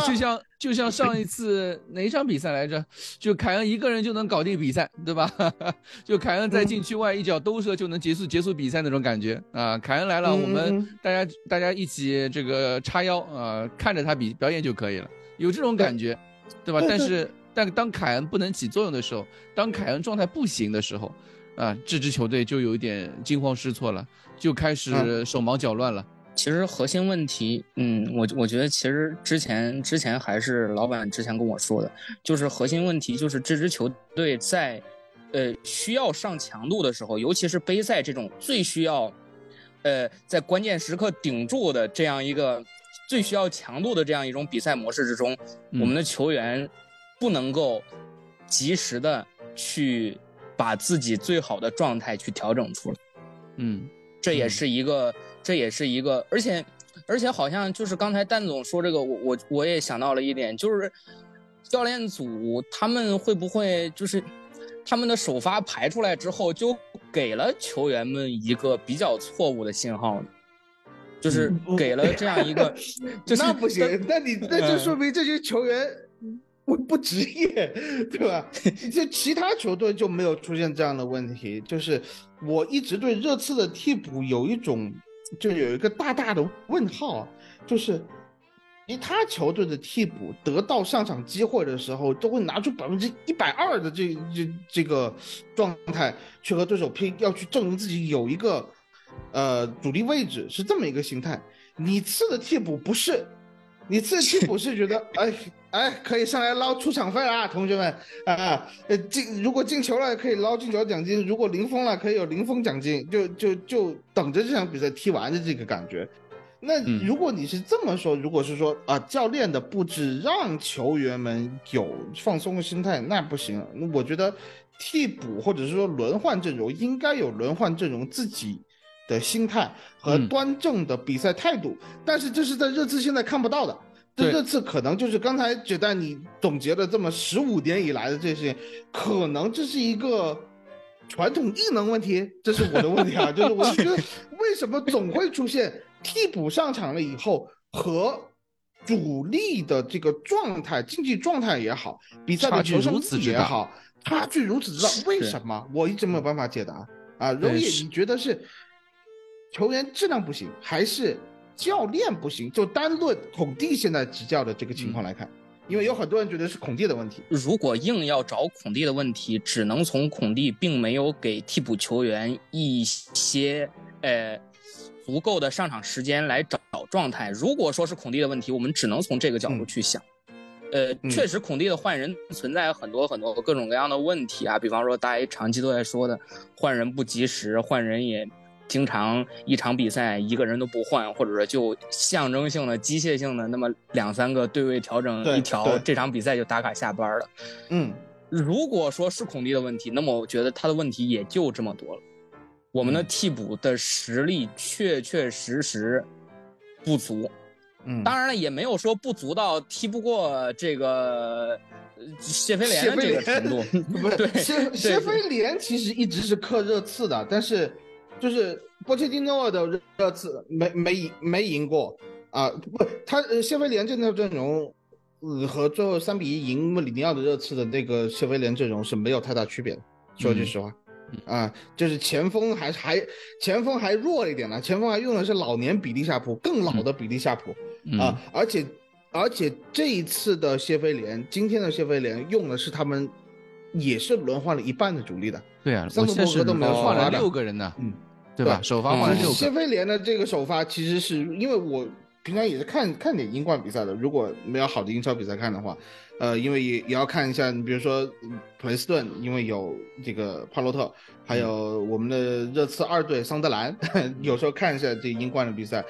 就像就像上一次哪一场比赛来着？就凯恩一个人就能搞定比赛，对吧？<laughs> 就凯恩在禁区外一脚兜射就能结束结束比赛那种感觉啊！凯恩来了，我们大家大家一起这个叉腰啊，看着他比表演就可以了，有这种感觉，对吧？但是但当凯恩不能起作用的时候，当凯恩状态不行的时候，啊，这支球队就有一点惊慌失措了，就开始手忙脚乱了。其实核心问题，嗯，我我觉得其实之前之前还是老板之前跟我说的，就是核心问题就是这支球队在，呃，需要上强度的时候，尤其是杯赛这种最需要，呃，在关键时刻顶住的这样一个最需要强度的这样一种比赛模式之中，我们的球员不能够及时的去把自己最好的状态去调整出来，嗯，这也是一个。这也是一个，而且，而且好像就是刚才蛋总说这个，我我我也想到了一点，就是教练组他们会不会就是他们的首发排出来之后，就给了球员们一个比较错误的信号呢？就是给了这样一个，<laughs> 就是那不行，那你那就说明这些球员不不职业，对吧？<laughs> 就其他球队就没有出现这样的问题，就是我一直对热刺的替补有一种。就有一个大大的问号，就是其他球队的替补得到上场机会的时候，都会拿出百分之一百二的这这这个状态去和对手拼，要去证明自己有一个呃主力位置，是这么一个心态。你次的替补不是，你次替补是觉得 <laughs> 哎。哎，可以上来捞出场费啊，同学们啊！呃，进如果进球了可以捞进球奖金，如果零封了可以有零封奖金，就就就等着这场比赛踢完的这个感觉。那嗯如果你是这么说，如果是说啊，教练的布置让球员们有放松的心态，那不行。我觉得替补或者是说轮换阵容应该有轮换阵容自己的心态和嗯端正的比赛态度，但是这是在热刺现在看不到的。这对热刺可能就是刚才觉得你总结了这么十五年以来的这些，可能这是一个传统异能问题，这是我的问题啊，就是我觉得 <laughs> 为什么总会出现替补上场了以后和主力的这个状态、竞技状态也好，比赛的求胜力也好，差距如此之大，为什么？我一直没有办法解答啊。柔野，你觉得是球员质量不行，还是教练不行？就单论孔蒂现在执教的这个情况来看，因为有很多人觉得是孔蒂的问题。如果硬要找孔蒂的问题，只能从孔蒂并没有给替补球员一些呃足够的上场时间来找状态。如果说是孔蒂的问题，我们只能从这个角度嗯去想。呃，嗯确实，孔蒂的换人存在很多很多各种各样的问题啊，比方说大家长期都在说的换人不及时，换人也经常一场比赛一个人都不换，或者说就象征性的、机械性的那么两三个对位调整一调，这场比赛就打卡下班了。嗯，如果说是孔蒂的问题，那么我觉得他的问题也就这么多了。我们的替补的实力确确实实不足，嗯，当然了，也没有说不足到踢不过这个呃谢菲联的这个程度。<laughs> 不是对谢对谢菲联其实一直是克热刺的，但是就是波切蒂诺的热热刺没没赢没赢过啊，不，他呃谢菲联这套阵容。呃，和最后三比一赢穆里尼奥的热刺的那个谢菲联阵容是没有太大区别的，说句实话，啊，就是前锋还还前锋还弱了一点呢，前锋还用的是老年比利夏普，更老的比利夏普，嗯啊，而且而且这一次的谢菲联，今天的谢菲联用的是他们也是轮换了一半的主力的，对啊，桑我现在是德伯格都没有换了六个人呢，嗯，对吧？首发换了嗯六个，谢菲联的这个首发其实是因为我平常也是看看点英冠比赛的，如果没有好的英超比赛看的话，呃，因为也也要看一下，你比如说嗯普雷斯顿，因为有这个帕洛特，还有我们的热刺二队桑德兰，<laughs> 有时候看一下这英冠的比赛，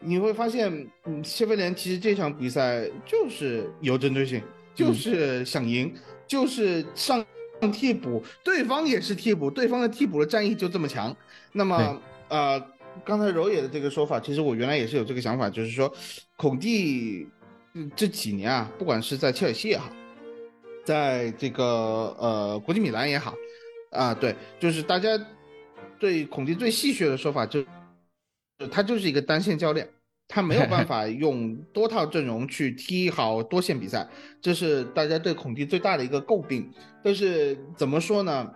你会发现，嗯，谢菲联其实这场比赛就是有针对性，就是想赢，就是上替补，对方也是替补，对方的替补的战役就这么强。那么，呃，刚才柔野的这个说法，其实我原来也是有这个想法，就是说，孔蒂嗯这几年啊，不管是在切尔西也好，在这个呃国际米兰也好，啊，对，就是大家对孔蒂最戏谑的说法就，他就是一个单线教练。他没有办法用多套阵容去踢好多线比赛，这是大家对孔蒂最大的一个诟病。但是怎么说呢？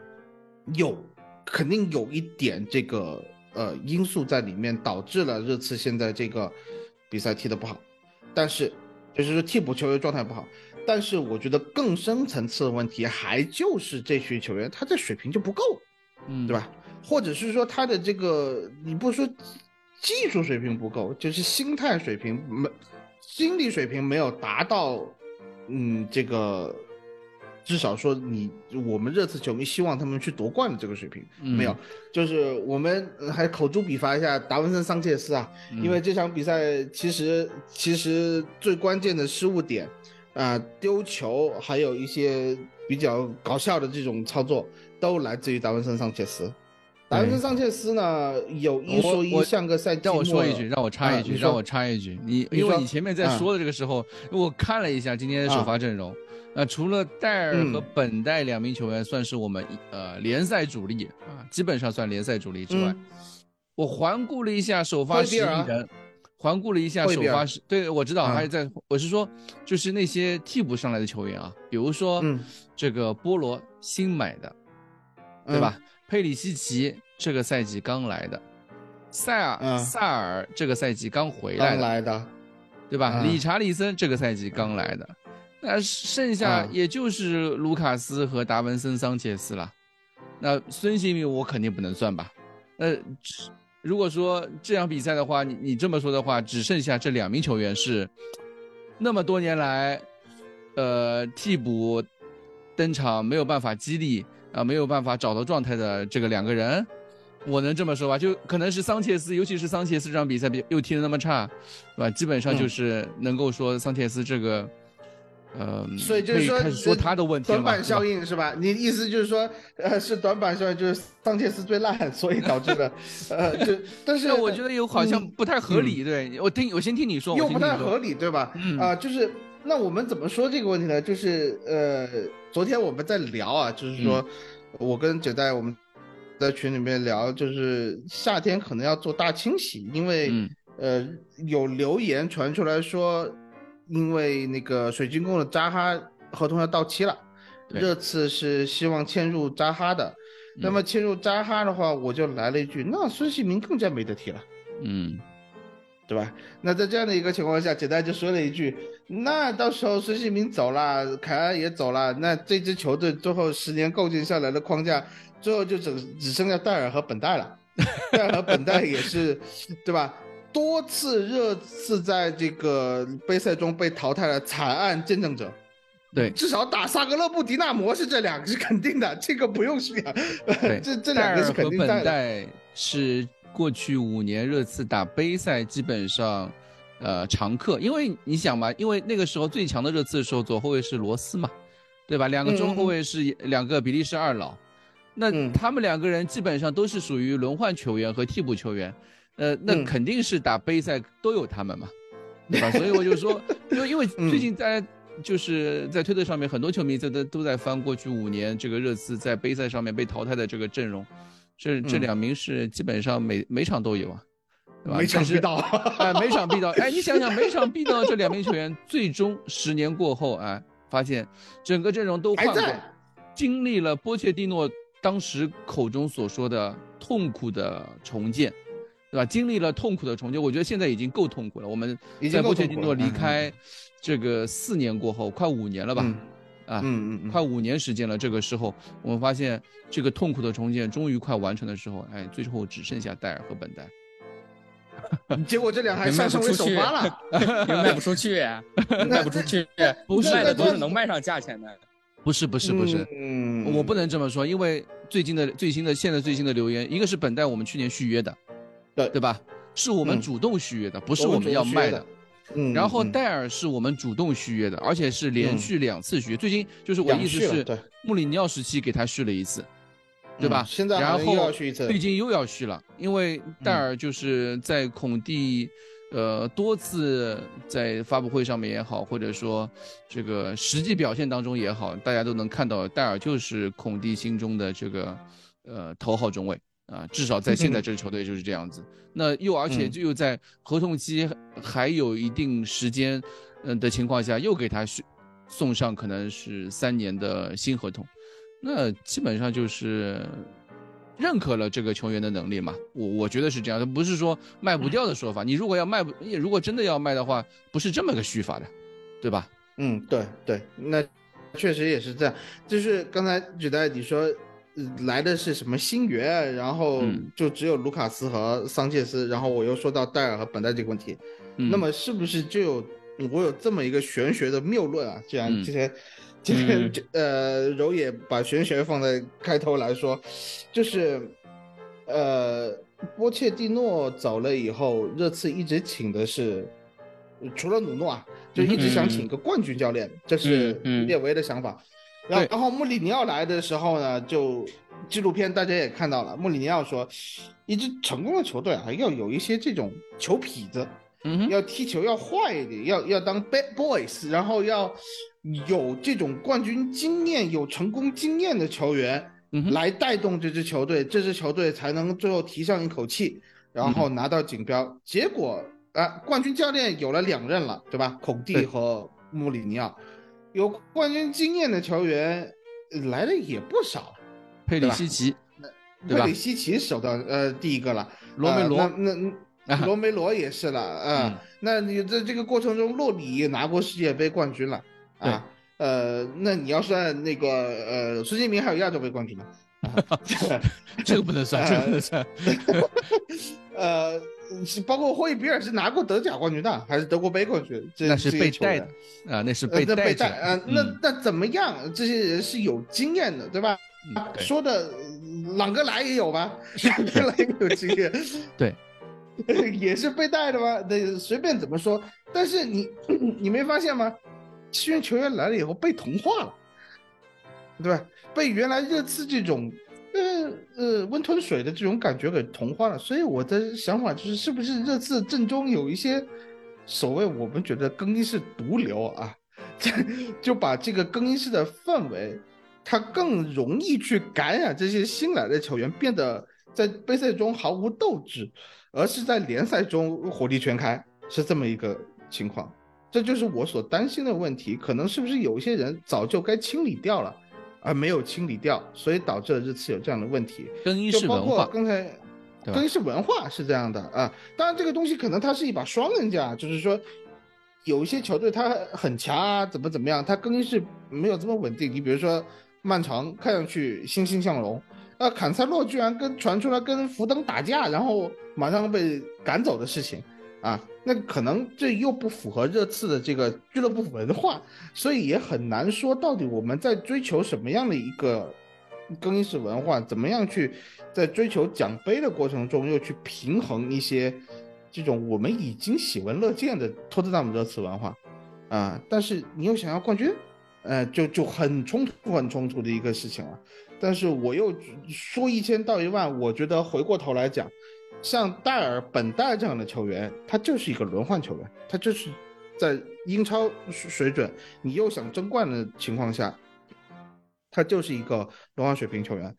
有肯定有一点这个呃因素在里面，导致了热刺现在这个比赛踢得不好。但是就是说替补球员状态不好。但是我觉得更深层次的问题还就是这群球员他的水平就不够，嗯，对吧？或者是说他的这个你不说。技术水平不够，就是心态水平没，心理水平没有达到，嗯，这个至少说你我们热刺球迷希望他们去夺冠的这个水平、嗯。没有，就是我们还口诛笔伐一下达文森桑切斯啊，嗯。因为这场比赛其实其实最关键的失误点啊、丢球，还有一些比较搞笑的这种操作，都来自于达文森桑切斯。达文森桑切斯呢，有一说一，我我上个赛季让我说一句，让我插一句，啊让我插一句，你因为你前面在啊说的这个时候，我看了一下今天的首发阵容，那除了戴尔和嗯本代两名球员算是我们呃联赛主力啊，基本上算联赛主力之外嗯，我环顾了一下首发十一人，环顾了一下首发十，对我知道啊。还在，我是说就是那些替补上来的球员啊，比如说嗯。这个波罗新买的，对吧？佩里西奇这个赛季刚来的，塞尔、嗯萨尔这个赛季刚回嗯？来的，刚来的，对吧？嗯理查利森这个赛季刚来的，那剩下嗯也就是卢卡斯和达文森桑切斯了。那孙兴民我肯定不能算吧？那如果说这场比赛的话，你你这么说的话，只剩下这两名球员是那么多年来，呃，替补登场没有办法激励啊、没有办法找到状态的这个两个人，我能这么说吧？就可能是桑切斯，尤其是桑切斯这场比赛比又踢的那么差，对吧？基本上就是能够说桑切斯这个。呃，所以就是说，开始说他的问题短板效应是吧？你意思就是说，呃，是短板效应，就是桑切斯最烂，所以导致的，<laughs> 呃，就但是我觉得又好像不太合理。对我听，我先听你说，又不太合理，对吧？啊，就是那我们怎么说这个问题呢？就是呃，昨天我们在聊啊，就是说我跟九代我们在群里面聊，就是夏天可能要做大清洗，因为呃有留言传出来说。因为那个水晶宫的扎哈合同要到期了，热刺是希望签入扎哈的，那么签入扎哈的话，我就来了一句，那孙兴民更加没得踢了，嗯，对吧？那在这样的一个情况下，简单就说了一句，那到时候孙兴民走了，凯恩也走了，那这支球队最后十年构建下来的框架，最后就只只剩下戴尔和本代了，<laughs> 戴尔和本代也是，对吧？多次热刺在这个杯赛中被淘汰的惨案见证者，对，至少打萨格勒布迪纳摩是这两个是肯定的，这个不用说，<laughs> 这这两个是肯定的。本代是过去五年热刺打杯赛基本上，呃，常客，因为你想嘛，因为那个时候最强的热刺的时候，左后卫是罗斯嘛，对吧？两个中后卫是两个比利时二老，那他们两个人基本上都是属于轮换球员和替补球员。呃，那肯定是打杯赛都有他们嘛，对吧？<laughs> 所以我就说，因为因为最近在就是在推特上面，很多球迷在都都在翻过去五年这个热刺在杯赛上面被淘汰的这个阵容，这这两名是基本上每每场都有啊，对吧？每场必到，哎，每场必到，哎，你想想，每场必到这两名球员，最终十年过后，哎，发现整个阵容都换过，经历了波切蒂诺当时口中所说的痛苦的重建。对吧？经历了痛苦的重建，我觉得现在已经够痛苦了。我们在波切蒂诺离开这个四年过后，快五年了吧？啊，嗯嗯，快五年时间了。这个时候，我们发现这个痛苦的重建终于快完成的时候，哎，最后只剩下戴尔和本代。结果这两台上升为首发了，<laughs> 卖不出去，<laughs> 卖不出去，不是卖的都是能卖上价钱的。不是不是不是，嗯，我不能这么说，因为最近的最新的现在最新的留言，一个是本代我们去年续约的。对对吧？是我们主动续约的，不是我们要卖的。嗯。然后戴尔是我们主动续约的，而且是连续两次续约。最近就是我意思是，穆里尼奥时期给他续了一次，对吧？现在然后续一次。最近又要续了，因为戴尔就是在孔蒂，呃，多次在发布会上面也好，或者说这个实际表现当中也好，大家都能看到戴尔就是孔蒂心中的这个呃头号中卫。啊，至少在现在这支球队就是这样子。那又而且就又在合同期还有一定时间，嗯的情况下，又给他送上可能是三年的新合同，那基本上就是认可了这个球员的能力嘛。我我觉得是这样的，不是说卖不掉的说法。你如果要卖不，如果真的要卖的话，不是这么个续法的，对吧？嗯，对对，那确实也是这样。就是刚才举的你说。来的是什么新援？然后就只有卢卡斯和桑切斯，然后我又说到戴尔和本代这个问题，那么是不是就有我有这么一个玄学的谬论啊？既然今天今天呃柔也把玄学放在开头来说，就是呃波切蒂诺走了以后，热刺一直请的是除了努诺啊，就一直想请个冠军教练，这是列维的想法。然后，然后穆里尼奥来的时候呢，就纪录片大家也看到了，穆里尼奥说，一支成功的球队啊，要有一些这种球痞子，嗯，要踢球要坏一点，要要当 bad boys，然后要有这种冠军经验、有成功经验的球员来带动这支球队，这支球队才能最后提上一口气，然后拿到锦标。结果啊，冠军教练有了两任了，对吧？孔蒂和穆里尼奥。有冠军经验的球员来的也不少，佩里西奇，佩里西奇守到呃第一个了，罗梅罗，那那 <laughs> 罗梅罗也是了啊。那你在这个过程中，洛里也拿过世界杯冠军了啊。呃，那你要算那个呃，孙兴民还有亚洲杯冠军呢，<laughs> 这个不能算，这个不能算。<laughs> 呃。是包括霍伊比尔是拿过德甲冠军的，还是德国杯冠军？那是被带的啊，那是被带啊。那那怎么样？这些人是有经验的，对吧？说的朗格莱也有吧？<laughs> 朗格莱也有经验，<laughs> 对，<laughs> 也是被带的吧？对，随便怎么说，但是你 <coughs> 你没发现吗？七员球员来了以后被同化了，对吧？被原来热刺这种呃呃温吞水的这种感觉给同化了。所以我的想法就是，是不是热刺阵中有一些所谓我们觉得更衣室毒瘤啊？这 <laughs> 就把这个更衣室的氛围，它更容易去感染这些新来的球员，变得在杯赛中毫无斗志，而是在联赛中火力全开，是这么一个情况。这就是我所担心的问题，可能是不是有一些人早就该清理掉了，而没有清理掉，所以导致了这次有这样的问题。更衣室文化，刚才更衣室文化是这样的啊。当然，这个东西可能它是一把双刃剑，就是说。有一些球队他很强啊，怎么怎么样，他更衣室没有这么稳定。你比如说曼城，看上去欣欣向荣，那坎塞洛居然跟传出来跟福登打架，然后马上被赶走的事情，啊，那可能这又不符合热刺的这个俱乐部文化，所以也很难说到底我们在追求什么样的一个更衣室文化，怎么样去在追求奖杯的过程中又去平衡一些。这种我们已经喜闻乐见的托特纳姆热刺文化，啊，但是你又想要冠军，呃，就就很冲突、很冲突的一个事情了。但是我又说一千道一万，我觉得回过头来讲，像戴尔本戴这样的球员，他就是一个轮换球员，他就是在英超水准，你又想争冠的情况下，他就是一个轮换水平球员。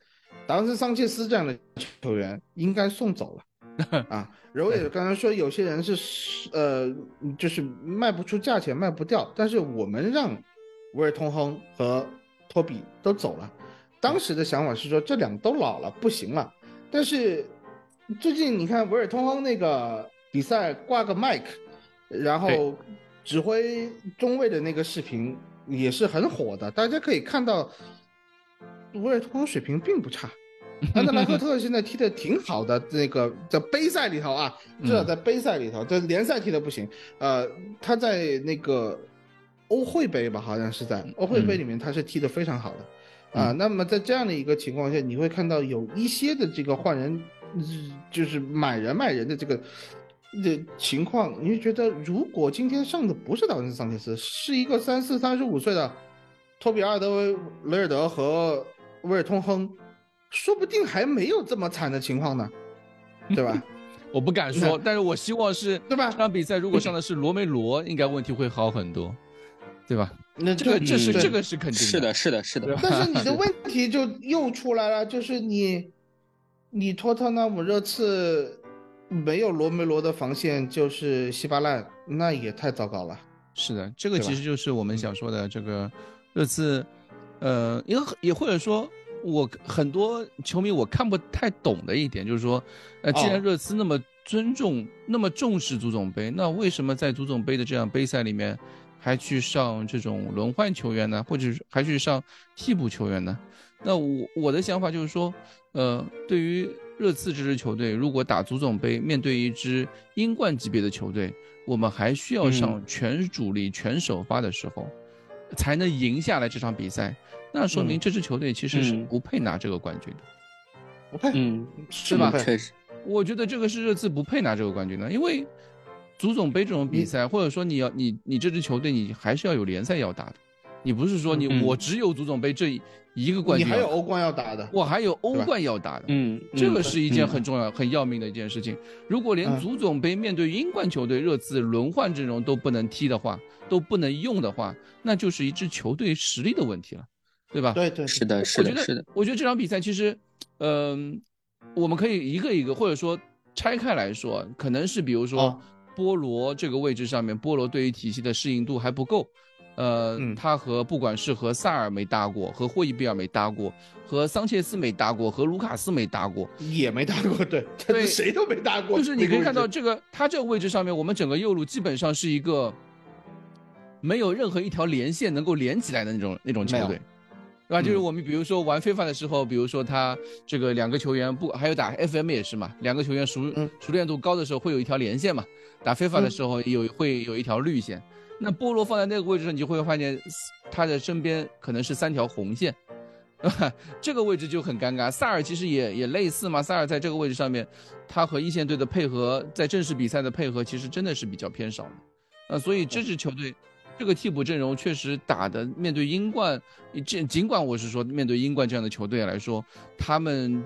达文森桑切斯这样的球员应该送走了。<laughs> 啊，柔也刚才说有些人是呃，就是卖不出价钱，卖不掉。但是我们让维尔通亨和托比都走了，当时的想法是说这两都老了，不行了。但是最近你看维尔通亨那个比赛挂个麦克，然后指挥中卫的那个视频也是很火的，大家可以看到维尔通亨水平并不差。<laughs> 安德莱赫特现在踢的挺好的，那个在杯赛里头啊，至少在杯赛里头，在联赛踢的不行。呃，他在那个欧会杯吧，好像是在欧会杯里面，他是踢的非常好的。啊，那么在这样的一个情况下，你会看到有一些的这个换人，就是买人卖人的这个的情况，你就觉得如果今天上的不是达文斯桑切斯，是一个三四三十五岁的托比阿德维雷尔德和威尔通亨。说不定还没有这么惨的情况呢，<laughs> 对吧？我不敢说，但是我希望是，对吧？这场比赛如果上的是罗梅罗，应该问题会好很多，对吧？<laughs> 那这个这是这个是肯定是的，是的，是的。但是你的 <laughs> 问题就又出来了，就是你，你托特纳姆热刺没有罗梅罗的防线就是稀巴烂，那也太糟糕了。是的，这个其实就是我们想说的这个热刺，呃，也也或者说。我很多球迷我看不太懂的一点就是说，呃，既然热刺那么尊重、那么重视足总杯，那为什么在足总杯的这样杯赛里面还去上这种轮换球员呢？或者是还去上替补球员呢？那我我的想法就是说，呃，对于热刺这支球队，如果打足总杯面对一支英冠级别的球队，我们还需要上全主力、全首发的时候，才能赢下来这场比赛。那说明这支球队其实是不配拿这个冠军的，不配，嗯，是吧？确实，我觉得这个是热刺不配拿这个冠军的，因为足总杯这种比赛，或者说你要你你这支球队你还是要有联赛要打的，你不是说你我只有足总杯这一个冠军，你还有欧冠要打的，我还有欧冠要打的，嗯，这个是一件很重要、很要命的一件事情。如果连足总杯面对英冠球队热刺轮换阵容都不能踢的话，都不能用的话，那就是一支球队实力的问题了。对吧？对对，是的，是的，是的。我觉得这场比赛其实，嗯，我们可以一个一个，或者说拆开来说，可能是比如说波罗这个位置上面，波罗对于体系的适应度还不够。呃，他和不管是和萨尔没搭过，和霍伊比尔没搭过，和桑切斯没搭过，和卢卡斯没搭过，也没搭过。对，<laughs> 对，谁都没搭过。就是你可以看到这个，他这个位置上面，我们整个右路基本上是一个没有任何一条连线能够连起来的那种那种球队。对吧？就是我们比如说玩非法的时候，比如说他这个两个球员不，还有打 FM 也是嘛，两个球员熟熟练度高的时候会有一条连线嘛，打非法的时候有会有一条绿线。那波罗放在那个位置上，你就会发现他的身边可能是三条红线，<laughs> 这个位置就很尴尬。萨尔其实也也类似嘛，萨尔在这个位置上面，他和一线队的配合，在正式比赛的配合，其实真的是比较偏少的。呃，所以这支球队，这个替补阵容确实打的面对英冠，尽尽管我是说面对英冠这样的球队来说，他们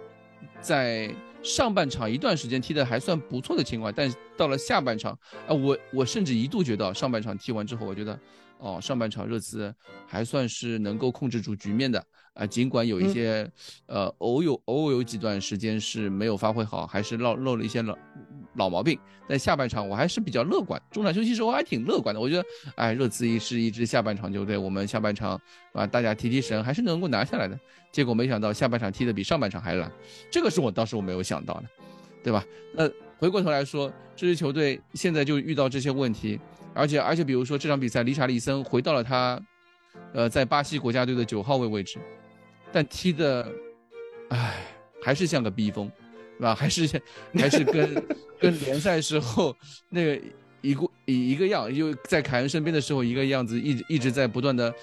在上半场一段时间踢的还算不错的情况，但到了下半场，啊，我我甚至一度觉得上半场踢完之后，我觉得。哦，上半场热刺还算是能够控制住局面的啊，尽管有一些，呃，偶有偶有几段时间是没有发挥好，还是漏漏了一些老老毛病。但下半场我还是比较乐观，中场休息时候还挺乐观的。我觉得，哎，热刺一是一支下半场球队，我们下半场啊，大家提提神，还是能够拿下来的。结果没想到下半场踢的比上半场还烂，这个是我当时我没有想到的，对吧？那回过头来说，这支球队现在就遇到这些问题。而且而且，比如说这场比赛，理查利森回到了他，呃，在巴西国家队的九号位位置，但踢的，唉，还是像个逼疯，是吧？还是还是跟 <laughs> 跟联赛时候那个一个一一个样，就在凯恩身边的时候一个样子，一直一直在不断的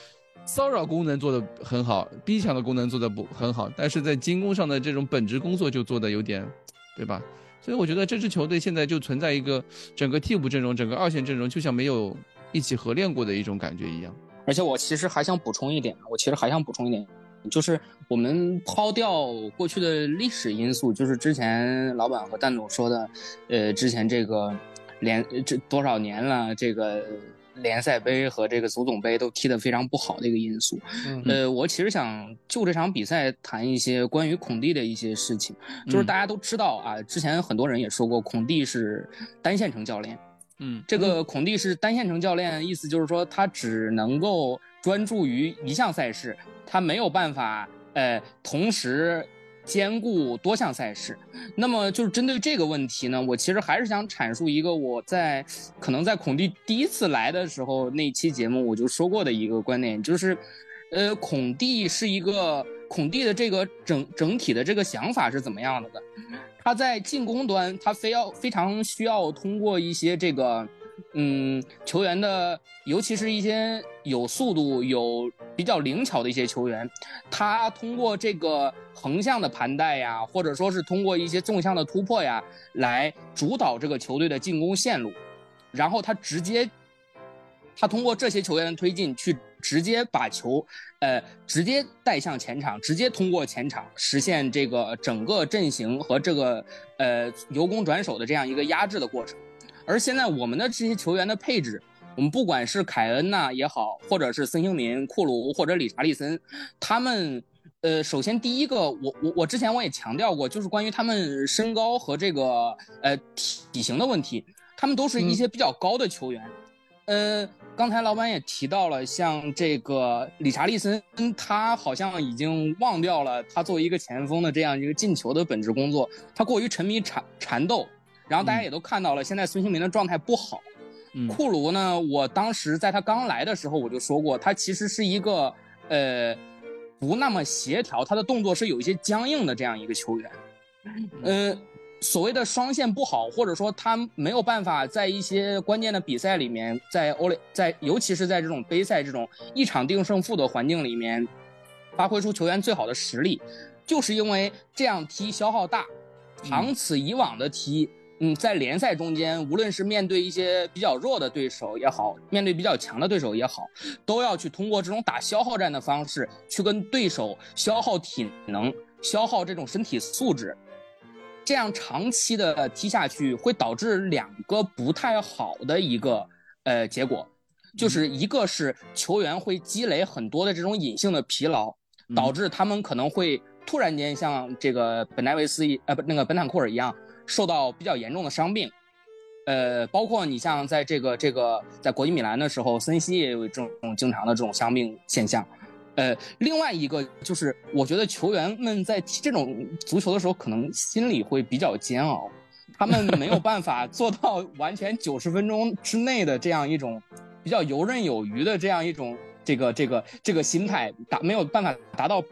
骚扰功能做的很好，逼抢的功能做的不很好，但是在进攻上的这种本职工作就做的有点，对吧？所以我觉得这支球队现在就存在一个整个替补阵容、整个二线阵容就像没有一起合练过的一种感觉一样。而且我其实还想补充一点，我其实还想补充一点，就是我们抛掉过去的历史因素，就是之前老板和蛋总说的，呃，之前这个连这多少年了，这个。联赛杯和这个足总杯都踢得非常不好的一个因素，呃，我其实想就这场比赛谈一些关于孔蒂的一些事情。就是大家都知道啊，之前很多人也说过，孔蒂是单线程教练。嗯，这个孔蒂是单线程教练，意思就是说他只能够专注于一项赛事，他没有办法呃同时。兼顾多项赛事，那么就是针对这个问题呢，我其实还是想阐述一个我在可能在孔蒂第一次来的时候那期节目我就说过的一个观点，就是，呃，孔蒂是一个孔蒂的这个整整体的这个想法是怎么样的？他在进攻端，他非要非常需要通过一些这个。嗯，球员的，尤其是一些有速度、有比较灵巧的一些球员，他通过这个横向的盘带呀，或者说是通过一些纵向的突破呀，来主导这个球队的进攻线路，然后他直接，他通过这些球员的推进，去直接把球，呃，直接带向前场，直接通过前场实现这个整个阵型和这个呃由攻转守的这样一个压制的过程。而现在我们的这些球员的配置，我们不管是凯恩呐也好，或者是孙兴民、库鲁或者理查利森，他们，呃，首先第一个，我我我之前我也强调过，就是关于他们身高和这个呃体型的问题，他们都是一些比较高的球员，呃，刚才老板也提到了，像这个理查利森，他好像已经忘掉了他作为一个前锋的这样一个进球的本职工作，他过于沉迷缠缠斗。然后大家也都看到了，现在孙兴民的状态不好。库卢呢，我当时在他刚来的时候我就说过，他其实是一个呃不那么协调，他的动作是有一些僵硬的这样一个球员。呃，所谓的双线不好，或者说他没有办法在一些关键的比赛里面，在欧联，在尤其是在这种杯赛这种一场定胜负的环境里面，发挥出球员最好的实力，就是因为这样踢消耗大，长此以往的踢。嗯，在联赛中间，无论是面对一些比较弱的对手也好，面对比较强的对手也好，都要去通过这种打消耗战的方式去跟对手消耗体能、消耗这种身体素质。这样长期的踢下去，会导致两个不太好的一个呃结果，就是一个是球员会积累很多的这种隐性的疲劳，导致他们可能会突然间像这个本戴维斯一呃不那个本坦库尔一样。受到比较严重的伤病，呃，包括你像在这个这个在国际米兰的时候，森西也有这种经常的这种伤病现象，呃，另外一个就是我觉得球员们在踢这种足球的时候，可能心里会比较煎熬，他们没有办法做到 <laughs> 完全九十分钟之内的这样一种比较游刃有余的这样一种这个这个这个心态，达没有办法达到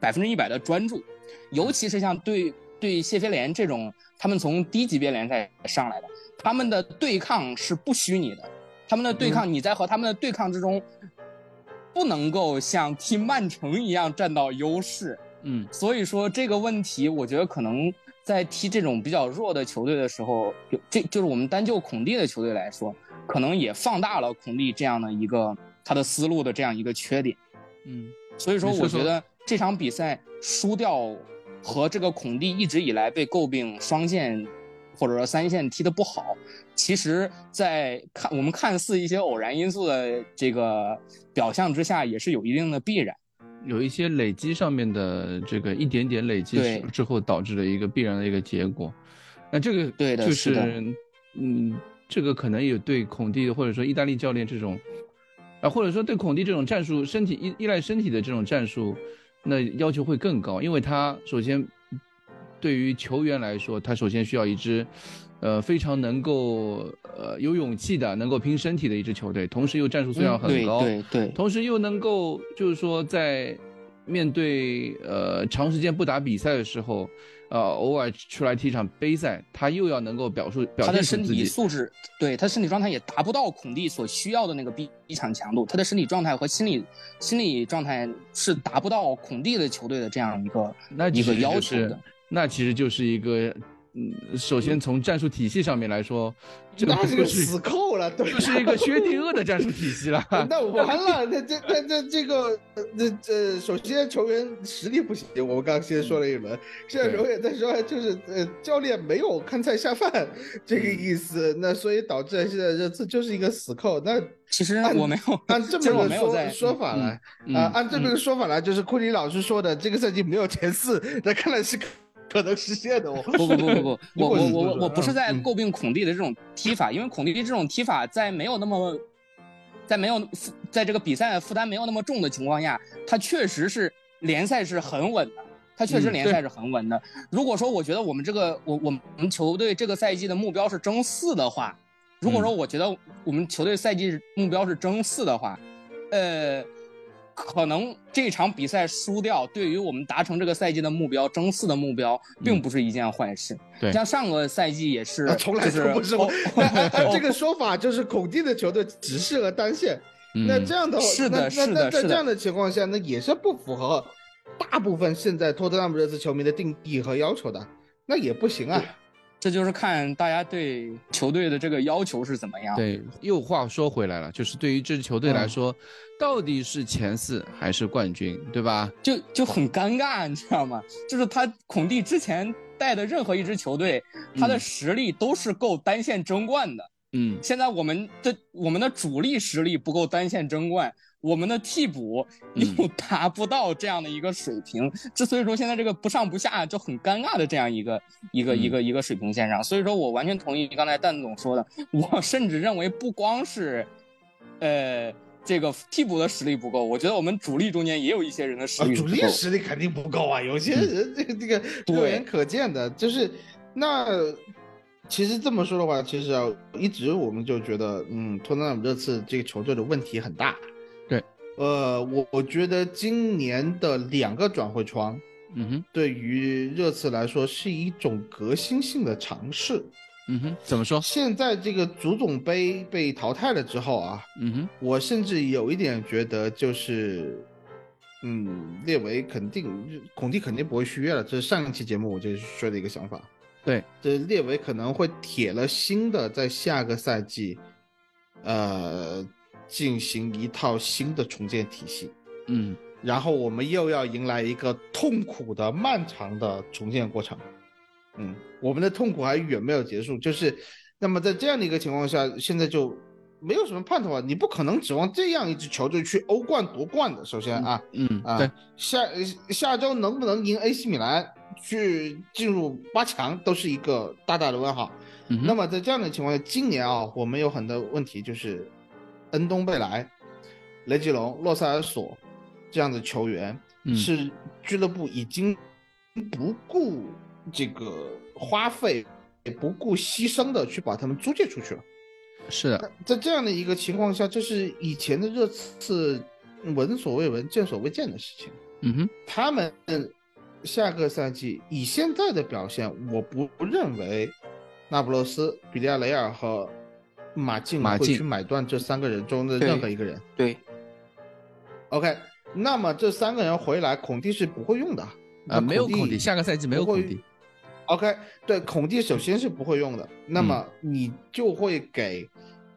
百分之一百的专注，尤其是像对对谢菲联这种。他们从低级别联赛上来的，他们的对抗是不虚拟的，他们的对抗，你在和他们的对抗之中，不能够像踢曼城一样占到优势。嗯，所以说这个问题，我觉得可能在踢这种比较弱的球队的时候，有这就是我们单就孔蒂的球队来说，可能也放大了孔蒂这样的一个他的思路的这样一个缺点。嗯，所以说我觉得这场比赛输掉和这个孔蒂一直以来被诟病双线或者说三线踢得不好，其实，在看我们看似一些偶然因素的这个表象之下，也是有一定的必然。有一些累积上面的这个一点点累积对之后导致的一个必然的一个结果。那这个对的就是嗯，这个可能也对孔蒂或者说意大利教练这种啊，或者说对孔蒂这种战术身体依依赖身体的这种战术，那要求会更高，因为他首先对于球员来说，他首先需要一支。呃，非常能够呃有勇气的，能够拼身体的一支球队，同时又战术素养很对高，对对，同时又能够就是说在面对呃长时间不打比赛的时候，呃偶尔出来踢一场杯赛，他又要能够表述表他的身体。素质，对他身体状态也达不到孔蒂所需要的那个逼逼抢强度，他的身体状态和心理心理状态是达不到孔蒂的球队的这样一个那一个要求的。那其实就是一个，嗯，首先从战术体系上面来说，这那是个就是死扣了，对，就是一个薛定谔的战术体系了。<laughs> 那完了，那这那这这个那这这首先球员实力不行，我们刚刚先说了一轮，现在对荣也在说，就是呃教练没有看菜下饭这个意思，那所以导致现在这次就是一个死扣。那其实按我没有，按这么个说法来嗯啊，按这么嗯个说法来，就是库里老师说的这个赛季没有前四，那看来是可能实现的 <laughs> <laughs> 我。不不不不不，我我我我不是在嗯诟病孔蒂的这种踢法，因为孔蒂这种踢法在没有那么，在没有负在这个比赛负担没有那么重的情况下，他确实是联赛是很稳的，他确实联赛是很稳的。如果说我觉得我们这个我我们球队这个赛季的目标是争四的话，如果说我觉得我们球队赛季目标是争四的话，呃。可能这场比赛输掉，对于我们达成这个赛季的目标争四的目标，并不是一件坏事。对。像上个赛季也是，啊从来就是都不是 <laughs> 这个说法，就是孔蒂的球队只适合单线。那嗯这样的话，是的那是的在这样的情况下，那也是不符合大部分现在托特纳姆热刺球迷的定义和要求的，那也不行啊。这就是看大家对球队的这个要求是怎么样。对，又话说回来了，就是对于这支球队嗯来说，到底是前四还是冠军，对吧？就就很尴尬，你知道吗？就是他孔蒂之前带的任何一支球队，他的嗯实力都是够单线争冠的。嗯，现在我们的我们的主力实力不够单线争冠，我们的替补又嗯达不到这样的一个水平，之所以说现在这个不上不下就很尴尬的这样一个一个嗯一个一个水平线上，所以说我完全同意刚才蛋总说的，我 <laughs> 甚至认为不光是，呃。这个替补的实力不够，我觉得我们主力中间也有一些人的实啊主力。实力肯定不够啊，有些人这个这个对肉眼可见的，就是那其实这么说的话，其实啊，一直我们就觉得，嗯，托特纳姆这次这个球队的问题很大。对，呃，我我觉得今年的两个转会窗嗯哼，对于热刺来说是一种革新性的尝试。嗯哼，怎么说？现在这个足总杯被淘汰了之后啊，嗯哼，我甚至有一点觉得，就是，嗯，列维肯定，孔蒂肯定不会续约了，这是上一期节目我就说的一个想法。对，这列维可能会铁了心的在下个赛季，呃，进行一套新的重建体系，嗯然后我们又要迎来一个痛苦的、漫长的重建过程。嗯，我们的痛苦还远没有结束，就是，那么在这样的一个情况下，现在就没有什么盼头啊！你不可能指望这样一支球队去欧冠夺冠的。首先啊，嗯，啊，对，下下周能不能赢 AC 米兰去进入八强，都是一个大大的问号。嗯那么在这样的情况下，今年啊，我们有很多问题，就是恩东贝莱、雷吉隆、洛塞尔索这样的球员，嗯是俱乐部已经不顾这个花费、不顾牺牲的去把他们租借出去了。是的，在这样的一个情况下，这是以前的热刺闻所未闻、见所未见的事情。嗯哼，他们下个赛季以现在的表现，我不认为那不勒斯、比利亚雷尔和马竞会去买断这三个人中的任何一个人。对，OK，那么这三个人回来，孔蒂是不会用的啊，没有孔蒂，下个赛季没有孔蒂。OK，对，孔蒂首先是不会用的，那么你就会给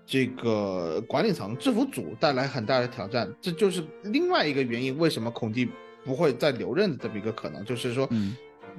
这个管理层、制服组带来很大的挑战，这就是另外一个原因，为什么孔蒂不会再留任的这么一个可能，就是说，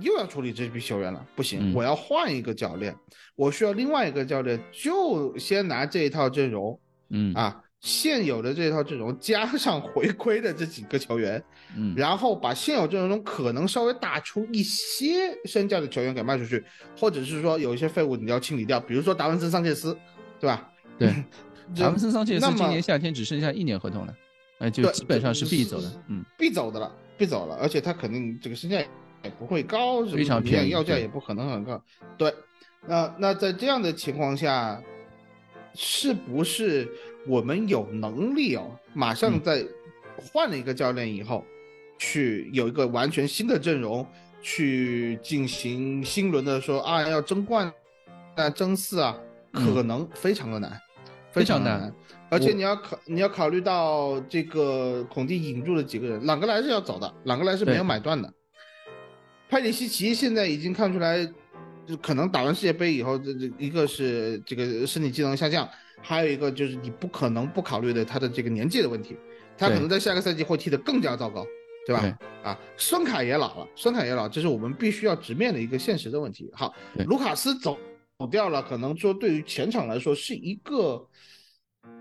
又要处理这批球员了，不行，我要换一个教练，我需要另外一个教练，就先拿这一套阵容，嗯啊。现有的这套阵容加上回归的这几个球员，嗯，然后把现有阵容中可能稍微打出一些身价的球员给卖出去，或者是说有一些废物你要清理掉，比如说达文森桑切斯，对吧？对，<laughs> 达文森桑切斯今年夏天只剩下一年合同了，哎，就基本上是必走的，嗯，必走的了，必走了，而且他肯定这个身价也不会高，非常便宜，要价也不可能很高，对，那那在这样的情况下，是不是？我们有能力哦，马上在换了一个教练以后，去有一个完全新的阵容，去进行新轮的说啊要争冠啊争四啊，可能非常的难，非常难。而且你要考你要考虑到这个孔蒂引入的几个人，朗格莱是要走的，朗格莱是没有买断的。派里西奇现在已经看出来，就可能打完世界杯以后，这这一个是这个身体机能下降。还有一个就是你不可能不考虑的他的这个年纪的问题，他可能在下个赛季会踢得更加糟糕，对吧？啊，孙凯也老了，孙凯也老，这是我们必须要直面的一个现实的问题。好，卢卡斯走走掉了，可能说对于前场来说是一个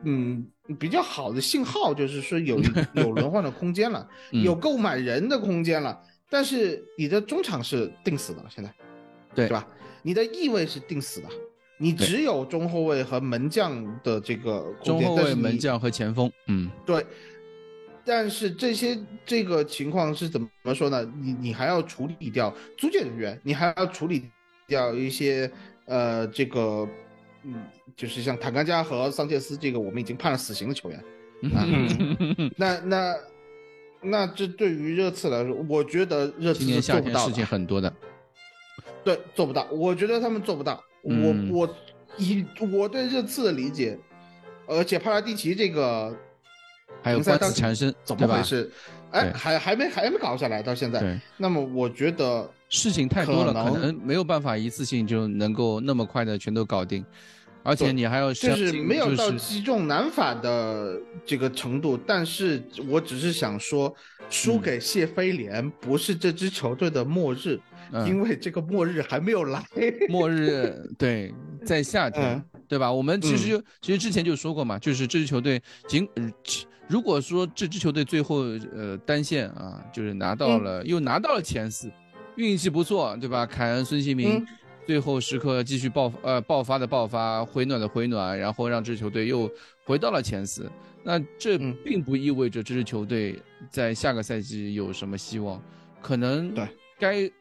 嗯比较好的信号，就是说有 <laughs> 有轮换的空间了，有购买人的空间了。但是你的中场是定死的了，现在，对，是吧？你的翼位是定死的。你只有中后卫和门将的这个中后卫、门将和前锋，嗯，对。但是这些这个情况是怎么说呢？你你还要处理掉租借人员，你还要处理掉一些呃这个嗯，就是像坦甘加和桑切斯这个我们已经判了死刑的球员啊。<laughs> 那那那这对于热刺来说，我觉得热刺是做不到的。事情很多的，对，做不到。我觉得他们做不到。我我以我对热刺的理解，而且帕拉蒂奇这个还有官司缠身，怎么回事？哎，还还没还没搞下来，到现在。那么我觉得事情太多了，可能没有办法一次性就能够那么快的全都搞定，而且你还要就是没有到击中难法的这个程度。但是我只是想说，输给谢菲联不是这支球队的末日。因为这个末日还没有来，<laughs> 末日对，<laughs> 在夏天，对吧？我们其实就其实之前就说过嘛，就是这支球队，仅如果说这支球队最后呃单线啊，就是拿到了又拿到了前四，运气不错，对吧？凯恩、孙兴民最后时刻继续爆呃爆发的爆发，回暖的回暖，然后让这支球队又回到了前四。那这并不意味着这支球队在下个赛季有什么希望，可能对该。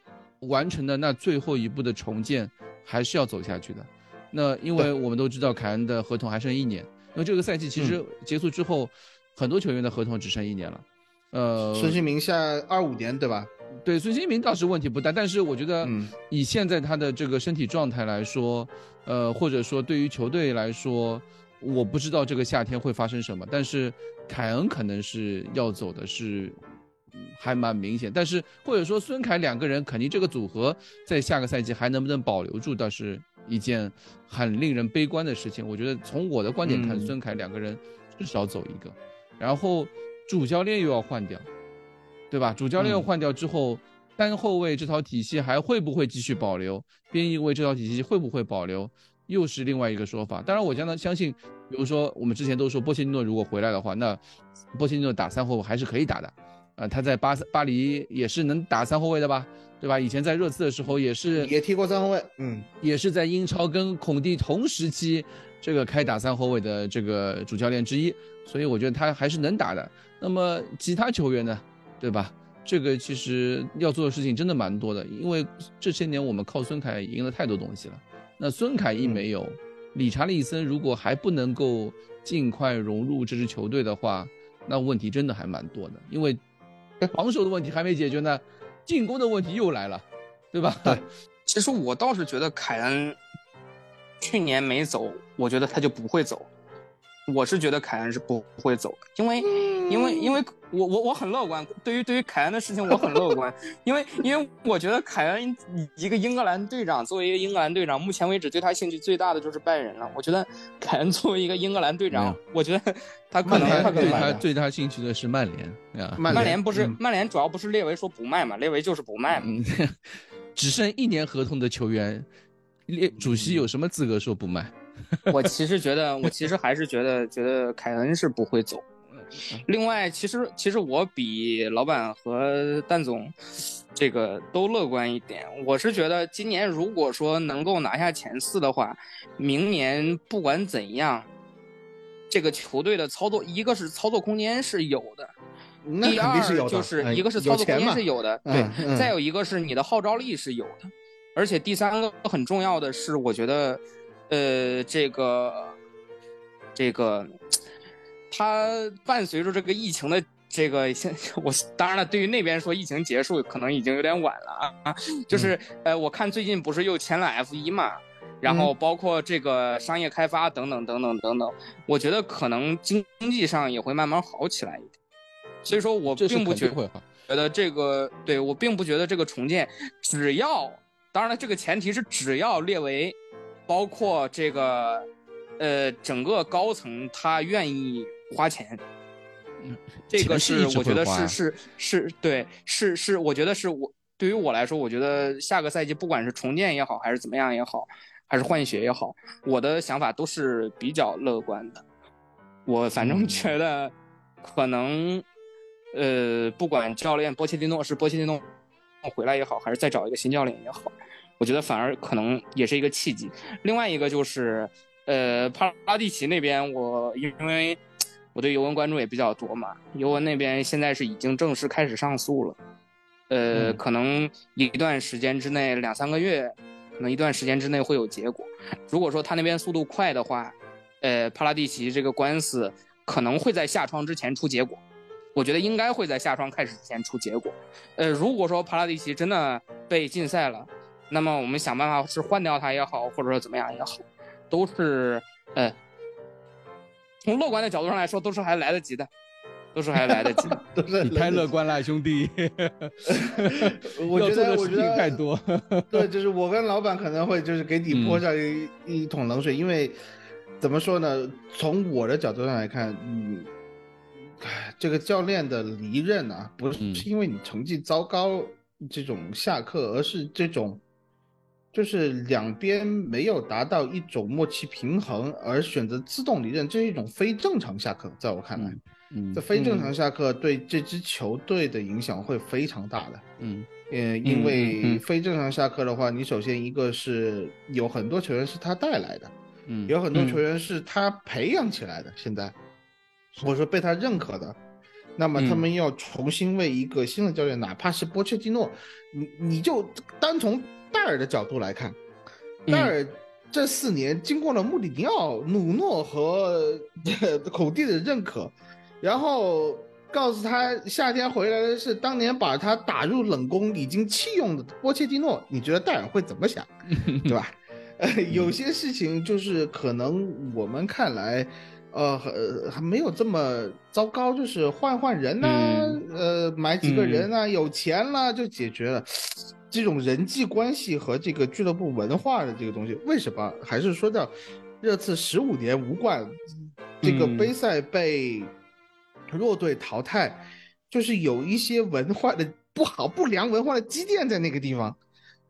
完成的那最后一步的重建还是要走下去的，那因为我们都知道凯恩的合同还剩一年，那这个赛季其实结束之后，很多球员的合同只剩一年了。呃，孙兴民下二五年对吧？对，孙兴民倒是问题不大，但是我觉得以现在他的这个身体状态来说，呃，或者说对于球队来说，我不知道这个夏天会发生什么，但是凯恩可能是要走的，是。还蛮明显，但是或者说孙凯两个人肯定这个组合在下个赛季还能不能保留住，倒是一件很令人悲观的事情。我觉得从我的观点看，孙凯两个人至少走一个，然后主教练又要换掉，对吧？主教练换掉之后，单后卫这套体系还会不会继续保留？边翼位这套体系会不会保留？又是另外一个说法。当然，我相当相信，比如说我们之前都说波切蒂诺如果回来的话，那波切蒂诺打三后卫还是可以打的。啊，他在巴巴黎也是能打三后卫的吧，对吧？以前在热刺的时候也是也踢过三后卫，嗯，也是在英超跟孔蒂同时期这个开打三后卫的这个主教练之一，所以我觉得他还是能打的。那么其他球员呢，对吧？这个其实要做的事情真的蛮多的，因为这些年我们靠孙凯赢了太多东西了。那孙凯一没有，理查利森如果还不能够尽快融入这支球队的话，那问题真的还蛮多的，因为。防守的问题还没解决呢，进攻的问题又来了，对吧？对，<laughs> 其实我倒是觉得凯恩去年没走，我觉得他就不会走。我是觉得凯恩是不会走的，因为，因为，因为我我我很乐观，对于对于凯恩的事情我很乐观，<laughs> 因为因为我觉得凯恩一个英格兰队长，作为一个英格兰队长，目前为止对他兴趣最大的就是拜仁了。我觉得凯恩作为一个英格兰队长，我觉得 <laughs> 他可能他对他最大兴趣的是曼联啊，曼联不是曼联主要不是列维说不卖嘛，列维就是不卖嘛，<laughs> 只剩一年合同的球员，列主席有什么资格说不卖？<laughs> 我其实觉得，我其实还是觉得，觉得凯恩是不会走。另外，其实其实我比老板和蛋总这个都乐观一点。我是觉得今年如果说能够拿下前四的话，明年不管怎样，这个球队的操作，一个是操作空间是有的，第二就是一个是操作空间是有的，对，再有一个是你的号召力是有的，而且第三个很重要的是，我觉得。呃，这个，这个，它伴随着这个疫情的这个，现 <laughs> 我当然了，对于那边说疫情结束可能已经有点晚了啊。就是呃，我看最近不是又签了 F 一嘛，然后包括这个商业开发等等等等等等，我觉得可能经济上也会慢慢好起来一点。所以说我并不觉觉得这个，对我并不觉得这个重建，只要当然了，这个前提是只要列为。包括这个，呃，整个高层他愿意花钱，嗯，这个是我觉得是是是对，是是我觉得是我对于我来说，我觉得下个赛季不管是重建也好，还是怎么样也好，还是换血也好，我的想法都是比较乐观的。我反正觉得，可能，呃，不管教练波切蒂诺是波切蒂诺回来也好，还是再找一个新教练也好。我觉得反而可能也是一个契机。另外一个就是，呃，帕拉蒂奇那边，我因为我对尤文关注也比较多嘛，尤文那边现在是已经正式开始上诉了，呃，可能一段时间之内，两三个月，可能一段时间之内会有结果。如果说他那边速度快的话，呃，帕拉蒂奇这个官司可能会在下窗之前出结果。我觉得应该会在下窗开始之前出结果。呃，如果说帕拉蒂奇真的被禁赛了，那么我们想办法是换掉他也好，或者说怎么样也好，都是呃，从乐观的角度上来说，都是还来得及的，都是还来得及。<laughs> 都是你太乐观了，兄弟。<laughs> 我觉得我觉得太多。<laughs> 对，就是我跟老板可能会就是给你泼上一一桶冷水，因为怎么说呢？从我的角度上来看，嗯，这个教练的离任啊，不是因为你成绩糟糕这种下课，而是这种。就是两边没有达到一种默契平衡，而选择自动离任，这是一种非正常下课。在我看来，嗯，这非正常下课对这支球队的影响会非常大的。嗯，呃，因为非正常下课的话，你首先一个是有很多球员是他带来的，嗯，有很多球员是他培养起来的，现在或者说被他认可的，那么他们要重新为一个新的教练，哪怕是波切蒂诺，你你就单从。戴尔的角度来看，戴尔这四年经过了穆里尼奥、努诺和 <laughs> 孔蒂的认可，然后告诉他夏天回来的是当年把他打入冷宫、已经弃用的波切蒂诺。你觉得戴尔会怎么想？<laughs> 对吧？呃，<laughs> 有些事情就是可能我们看来，呃，还没有这么糟糕，就是换换人呐，呃，买几个人啊，有钱了就解决了。这种人际关系和这个俱乐部文化的这个东西，为什么还是说到热刺十五年无冠，这个杯赛被弱队淘汰，就是有一些文化的不好、不良文化的积淀在那个地方，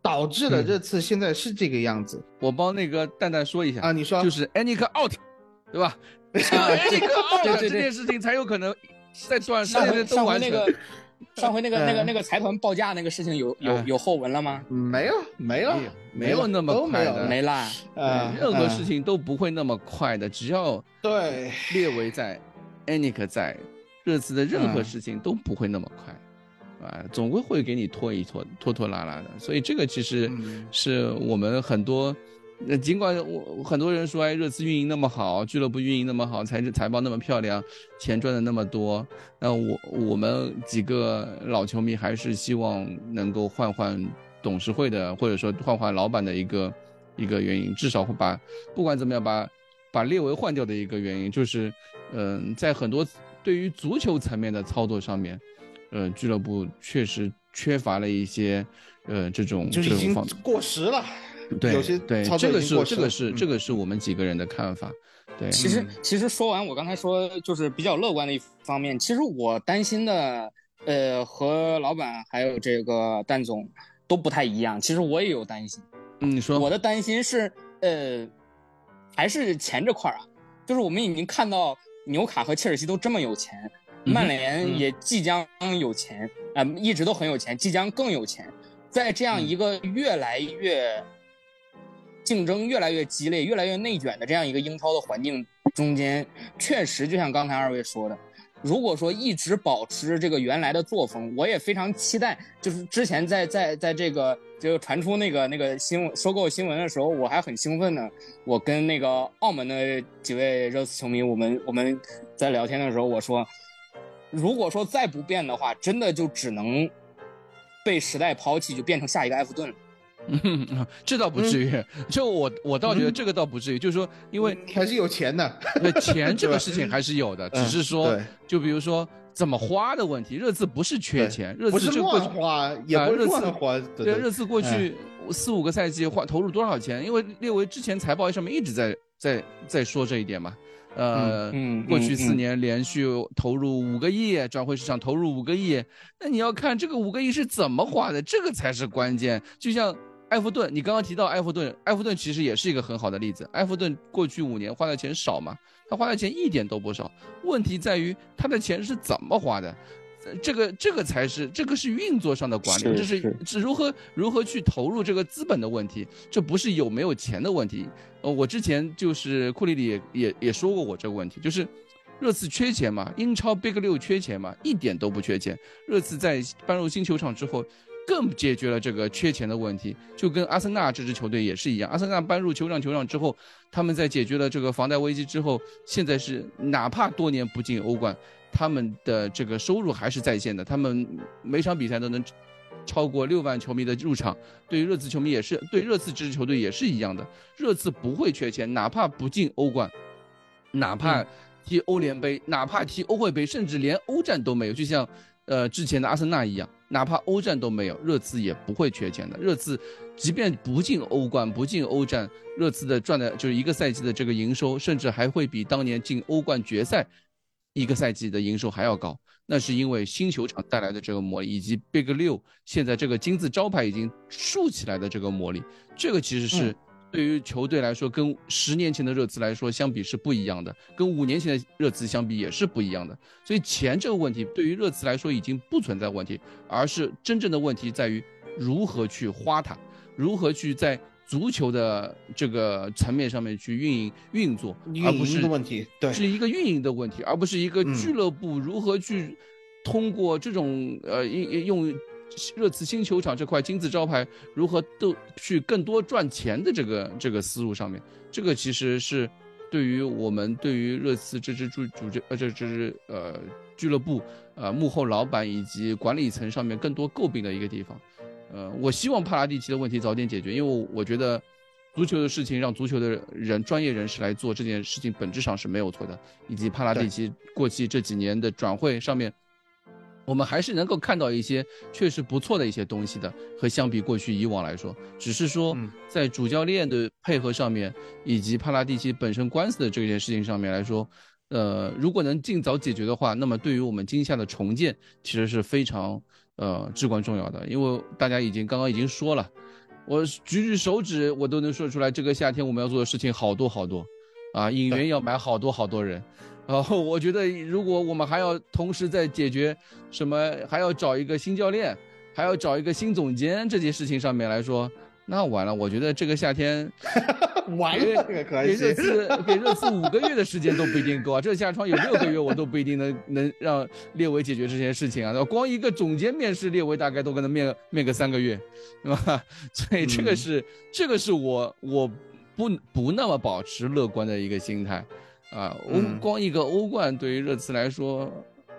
导致了热刺现在是这个样子。我帮那个蛋蛋说一下啊，你说就是 Anik out，对吧？<laughs> Anik out 这件事情才有可能在短时间内都完成。上回那个那个那个财团报价那个事情有有有后文了吗？没有，没了，没有那么快的，没啦。呃，任何事情都不会那么快的，只要对列维在，Anik 在，这次的任何事情都不会那么快，啊，总归会给你拖一拖，拖拖拉拉的。所以这个其实是我们很多。那尽管我很多人说，哎，热刺运营那么好，俱乐部运营那么好，财财报那么漂亮，钱赚的那么多，那我我们几个老球迷还是希望能够换换董事会的，或者说换换老板的一个一个原因，至少会把不管怎么样把把列维换掉的一个原因，就是嗯、在很多对于足球层面的操作上面，呃，俱乐部确实缺乏了一些呃这种就是已经过时了。对有些对这个是这个是嗯。这个是我们几个人的看法，对，其实其实说完我刚才说就是比较乐观的一方面，其实我担心的呃和老板还有这个蛋总都不太一样。其实我也有担心，嗯你说。我的担心是呃还是钱这块儿啊，就是我们已经看到纽卡和切尔西都这么有钱，曼联也即将有钱，啊、一直都很有钱，即将更有钱，在这样一个越来越竞争越来越激烈、越来越内卷的这样一个英超的环境中间，确实就像刚才二位说的，如果说一直保持这个原来的作风，我也非常期待。就是之前在在在这个就传出那个那个新闻收购新闻的时候，我还很兴奋呢。我跟那个澳门的几位热刺球迷，我们我们在聊天的时候，我说，如果说再不变的话，真的就只能被时代抛弃，就变成下一个埃弗顿了。嗯，<laughs> 这倒不至于，就我我倒觉得这个倒不至于，就是说，因为还是有钱的，对钱 <laughs> 这个事情还是有的，<laughs> 只嗯是说对，就比如说怎么花的问题，热刺不是缺钱，热刺就过花，也不是乱花，对热刺过去四五个赛季花投入多少钱？因为列维之前财报上面一直在在在说这一点嘛。呃，嗯嗯过去四嗯年连续投入五个亿，转会市场投入五个亿，那你要看这个五个亿是怎么花的，这个才是关键。就像埃弗顿，你刚刚提到埃弗顿，埃弗顿其实也是一个很好的例子。埃弗顿过去五年花的钱少吗，他花的钱一点都不少，问题在于他的钱是怎么花的。呃这个这个才是这个是运作上的管理，是这是是是如何如何去投入这个资本的问题，这不是有没有钱的问题。呃，我之前就是库里里也也也说过我这个问题，就是热刺缺钱嘛，英超 Big 六缺钱嘛，一点都不缺钱。热刺在搬入新球场之后，更解决了这个缺钱的问题，就跟阿森纳这支球队也是一样。阿森纳搬入酋长球场之后，他们在解决了这个房贷危机之后，现在是哪怕多年不进欧冠，他们的这个收入还是在线的，他们每场比赛都能超过六万球迷的入场。对于热刺球迷也是，对热刺这支球队也是一样的，热刺不会缺钱，哪怕不进欧冠，哪怕踢欧联杯，哪怕踢欧会杯，甚至连欧战都没有，就像呃之前的阿森纳一样，哪怕欧战都没有，热刺也不会缺钱的。热刺即便不进欧冠，不进欧战，热刺的赚的就是一个赛季的这个营收，甚至还会比当年进欧冠决赛一个赛季的营收还要高。那是因为新球场带来的这个魔力，以及 Big 六现在这个金字招牌已经竖起来的这个魔力，这个其实是对于球队来说，跟十年前的热刺来说相比是不一样的，跟五年前的热刺相比也是不一样的。所以钱这个问题对于热刺来说已经不存在问题，而是真正的问题在于如何去花它，如何去在足球的这个层面上面去运营运作，而不是问题，对，是一个运营的问题，而不是一个嗯俱乐部如何去通过这种呃用用热刺新球场这块金字招牌如何都去更多赚钱的这个这个思路上面，这个其实是对于我们对于热刺这支主主这呃这这支呃俱乐部呃幕后老板以及管理层上面更多诟病的一个地方。呃，我希望帕拉蒂奇的问题早点解决，因为我觉得足球的事情让足球的人专业人士来做这件事情，本质上是没有错的。以及帕拉蒂奇过去这几年的转会上面，我们还是能够看到一些确实不错的一些东西的，和相比过去以往来说，只是说嗯。在主教练的配合上面，以及帕拉蒂奇本身官司的这件事情上面来说，呃，如果能尽早解决的话，那么对于我们今夏的重建其实是非常呃至关重要的，因为大家已经刚刚已经说了，我举举手指我都能说出来，这个夏天我们要做的事情好多好多，啊，引援要买好多好多人。然后我觉得，如果我们还要同时在解决什么，还要找一个新教练，还要找一个新总监这件事情上面来说，那完了。我觉得这个夏天给 <laughs> 完了，这个可给热惜。刺给热刺五个月的时间都不一定够啊！这夏窗有六个月，我都不一定能能让列维解决这些事情啊！光一个总监面试列维，大概都可能面面个三个月，对吧？<laughs> 所以这个是、这个是我我不不那么保持乐观的一个心态啊！欧、嗯光一个欧冠对于热刺来说，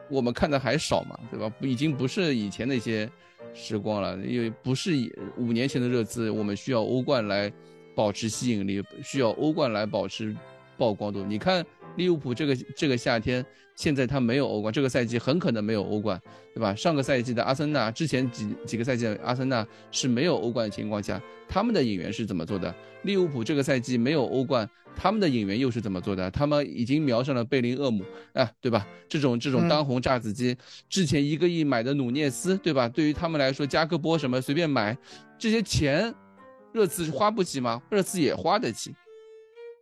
我们看的还少嘛，对吧？已经不是以前那些时光了，因为不是以五年前的热刺，我们需要欧冠来保持吸引力，需要欧冠来保持曝光度。你看利物浦这个这个夏天，现在他没有欧冠，这个赛季很可能没有欧冠，对吧？上个赛季的阿森纳，之前几几个赛季阿森纳是没有欧冠的情况下，他们的引援是怎么做的？利物浦这个赛季没有欧冠，他们的引援又是怎么做的？他们已经瞄上了贝林厄姆，啊，对吧？这种这种当红炸子鸡，之前一个亿买的努涅斯，对吧？对于他们来说，加个波什么随便买，这些钱，热刺花不起吗？热刺也花得起，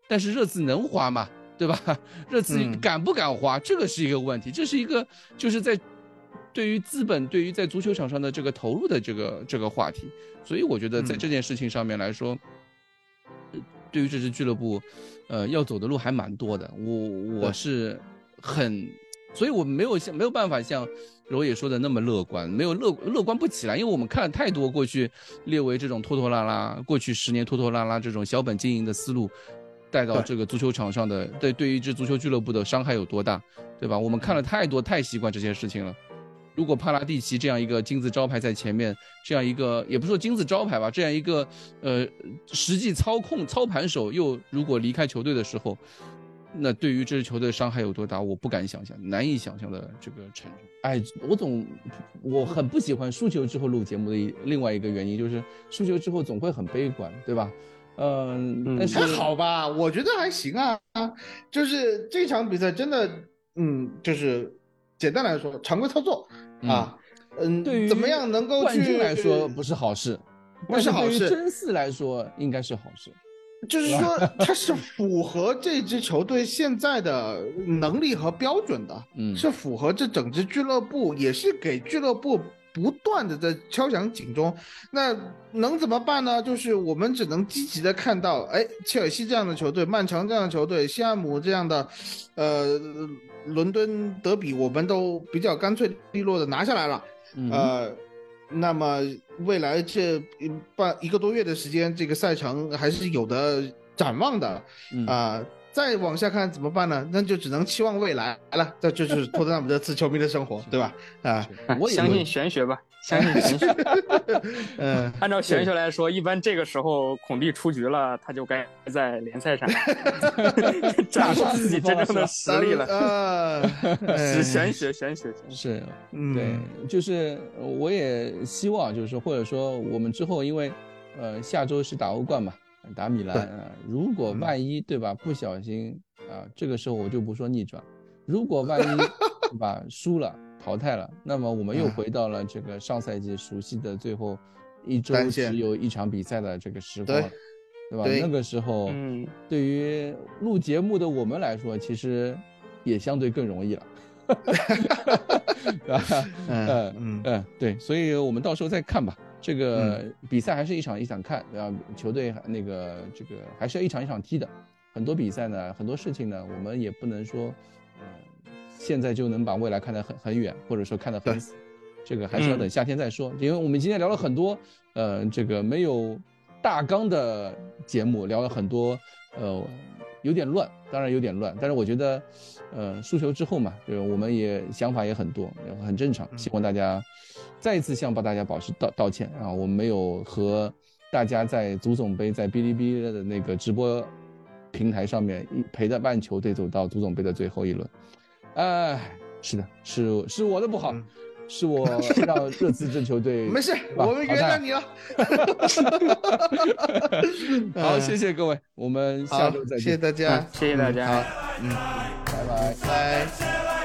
但是热刺能花吗？对吧？<laughs> 热刺敢不敢花，这个是一个问题，这是一个就是在对于资本对于在足球场上的这个投入的这个这个话题，所以我觉得在这件事情上面来说。对于这支俱乐部，呃，要走的路还蛮多的。我我是很，所以我没有像没有办法像柔野说的那么乐观，没有乐乐观不起来，因为我们看了太多过去列为这种拖拖拉拉，过去十年拖拖拉拉这种小本经营的思路带到这个足球场上的，对对于一支足球俱乐部的伤害有多大，对吧？我们看了太多太习惯这些事情了。如果帕拉蒂奇这样一个金字招牌在前面，这样一个也不说金字招牌吧，这样一个呃实际操控操盘手又如果离开球队的时候，那对于这支球队伤害有多大，我不敢想象，难以想象的这个程度。哎，我总我很不喜欢输球之后录节目的另外一个原因就是输球之后总会很悲观，对吧？嗯，但是还好吧，我觉得还行啊，就是这场比赛真的，嗯，就是简单来说常规操作。啊，嗯，对于怎么样能够冠军来说不是好事，不是好事。真四来说应该是好事，就是说 <laughs> 它是符合这支球队现在的能力和标准的，嗯，是符合这整支俱乐部，也是给俱乐部不断的在敲响警钟。那能怎么办呢？就是我们只能积极的看到，哎，切尔西这样的球队，曼城这样的球队，西汉姆这样的，呃。伦敦德比，我们都比较干脆利落的拿下来了，呃，那么未来这半一个多月的时间，这个赛程还是有的展望的，啊，再往下看怎么办呢？那就只能期望未来了，这就是托特纳姆热刺球迷的生活，对吧？啊，我相信玄学吧。<laughs> 相信玄学，<laughs> <laughs> 嗯，按照玄学来说，一般这个时候孔蒂出局了，他就该在联赛上展示自己真正的实力了。呃，是玄学，玄学，是，对，就是我也希望，就是或者说我们之后，因为呃下周是打欧冠嘛，打米兰啊，如果万一对吧，不小心啊，这个时候我就不说逆转，如果万一对吧输了。淘汰了，那么我们又回到了这个上赛季熟悉的最后一周只有一场比赛的这个时光，对吧？那个时候，嗯，对于录节目的我们来说，其实也相对更容易了，<laughs> <laughs> 对吧？嗯嗯嗯，对，所以我们到时候再看吧。这个比赛还是一场一场看，对吧？球队那个这个还是要一场一场踢的。很多比赛呢，很多事情呢，我们也不能说，呃。现在就能把未来看得很很远，或者说看得很死，这个还是要等夏天再说。因为我们今天聊了很多，呃，这个没有大纲的节目，聊了很多，呃，有点乱，当然有点乱。但是我觉得，呃，输球之后嘛，就是我们也想法也很多，很正常。希望大家再一次向大家保持道道歉啊，我们没有和大家在足总杯在哔哩哔哩的那个直播平台上面一陪着半球队走到足总杯的最后一轮。哎，是的，是是我的不好，是我让热刺这球队 <laughs> 没事，<laughs> 我们原谅你了。<laughs> 好，谢谢各位，我们下周再见，谢谢大家，谢谢大家，嗯，拜拜，拜。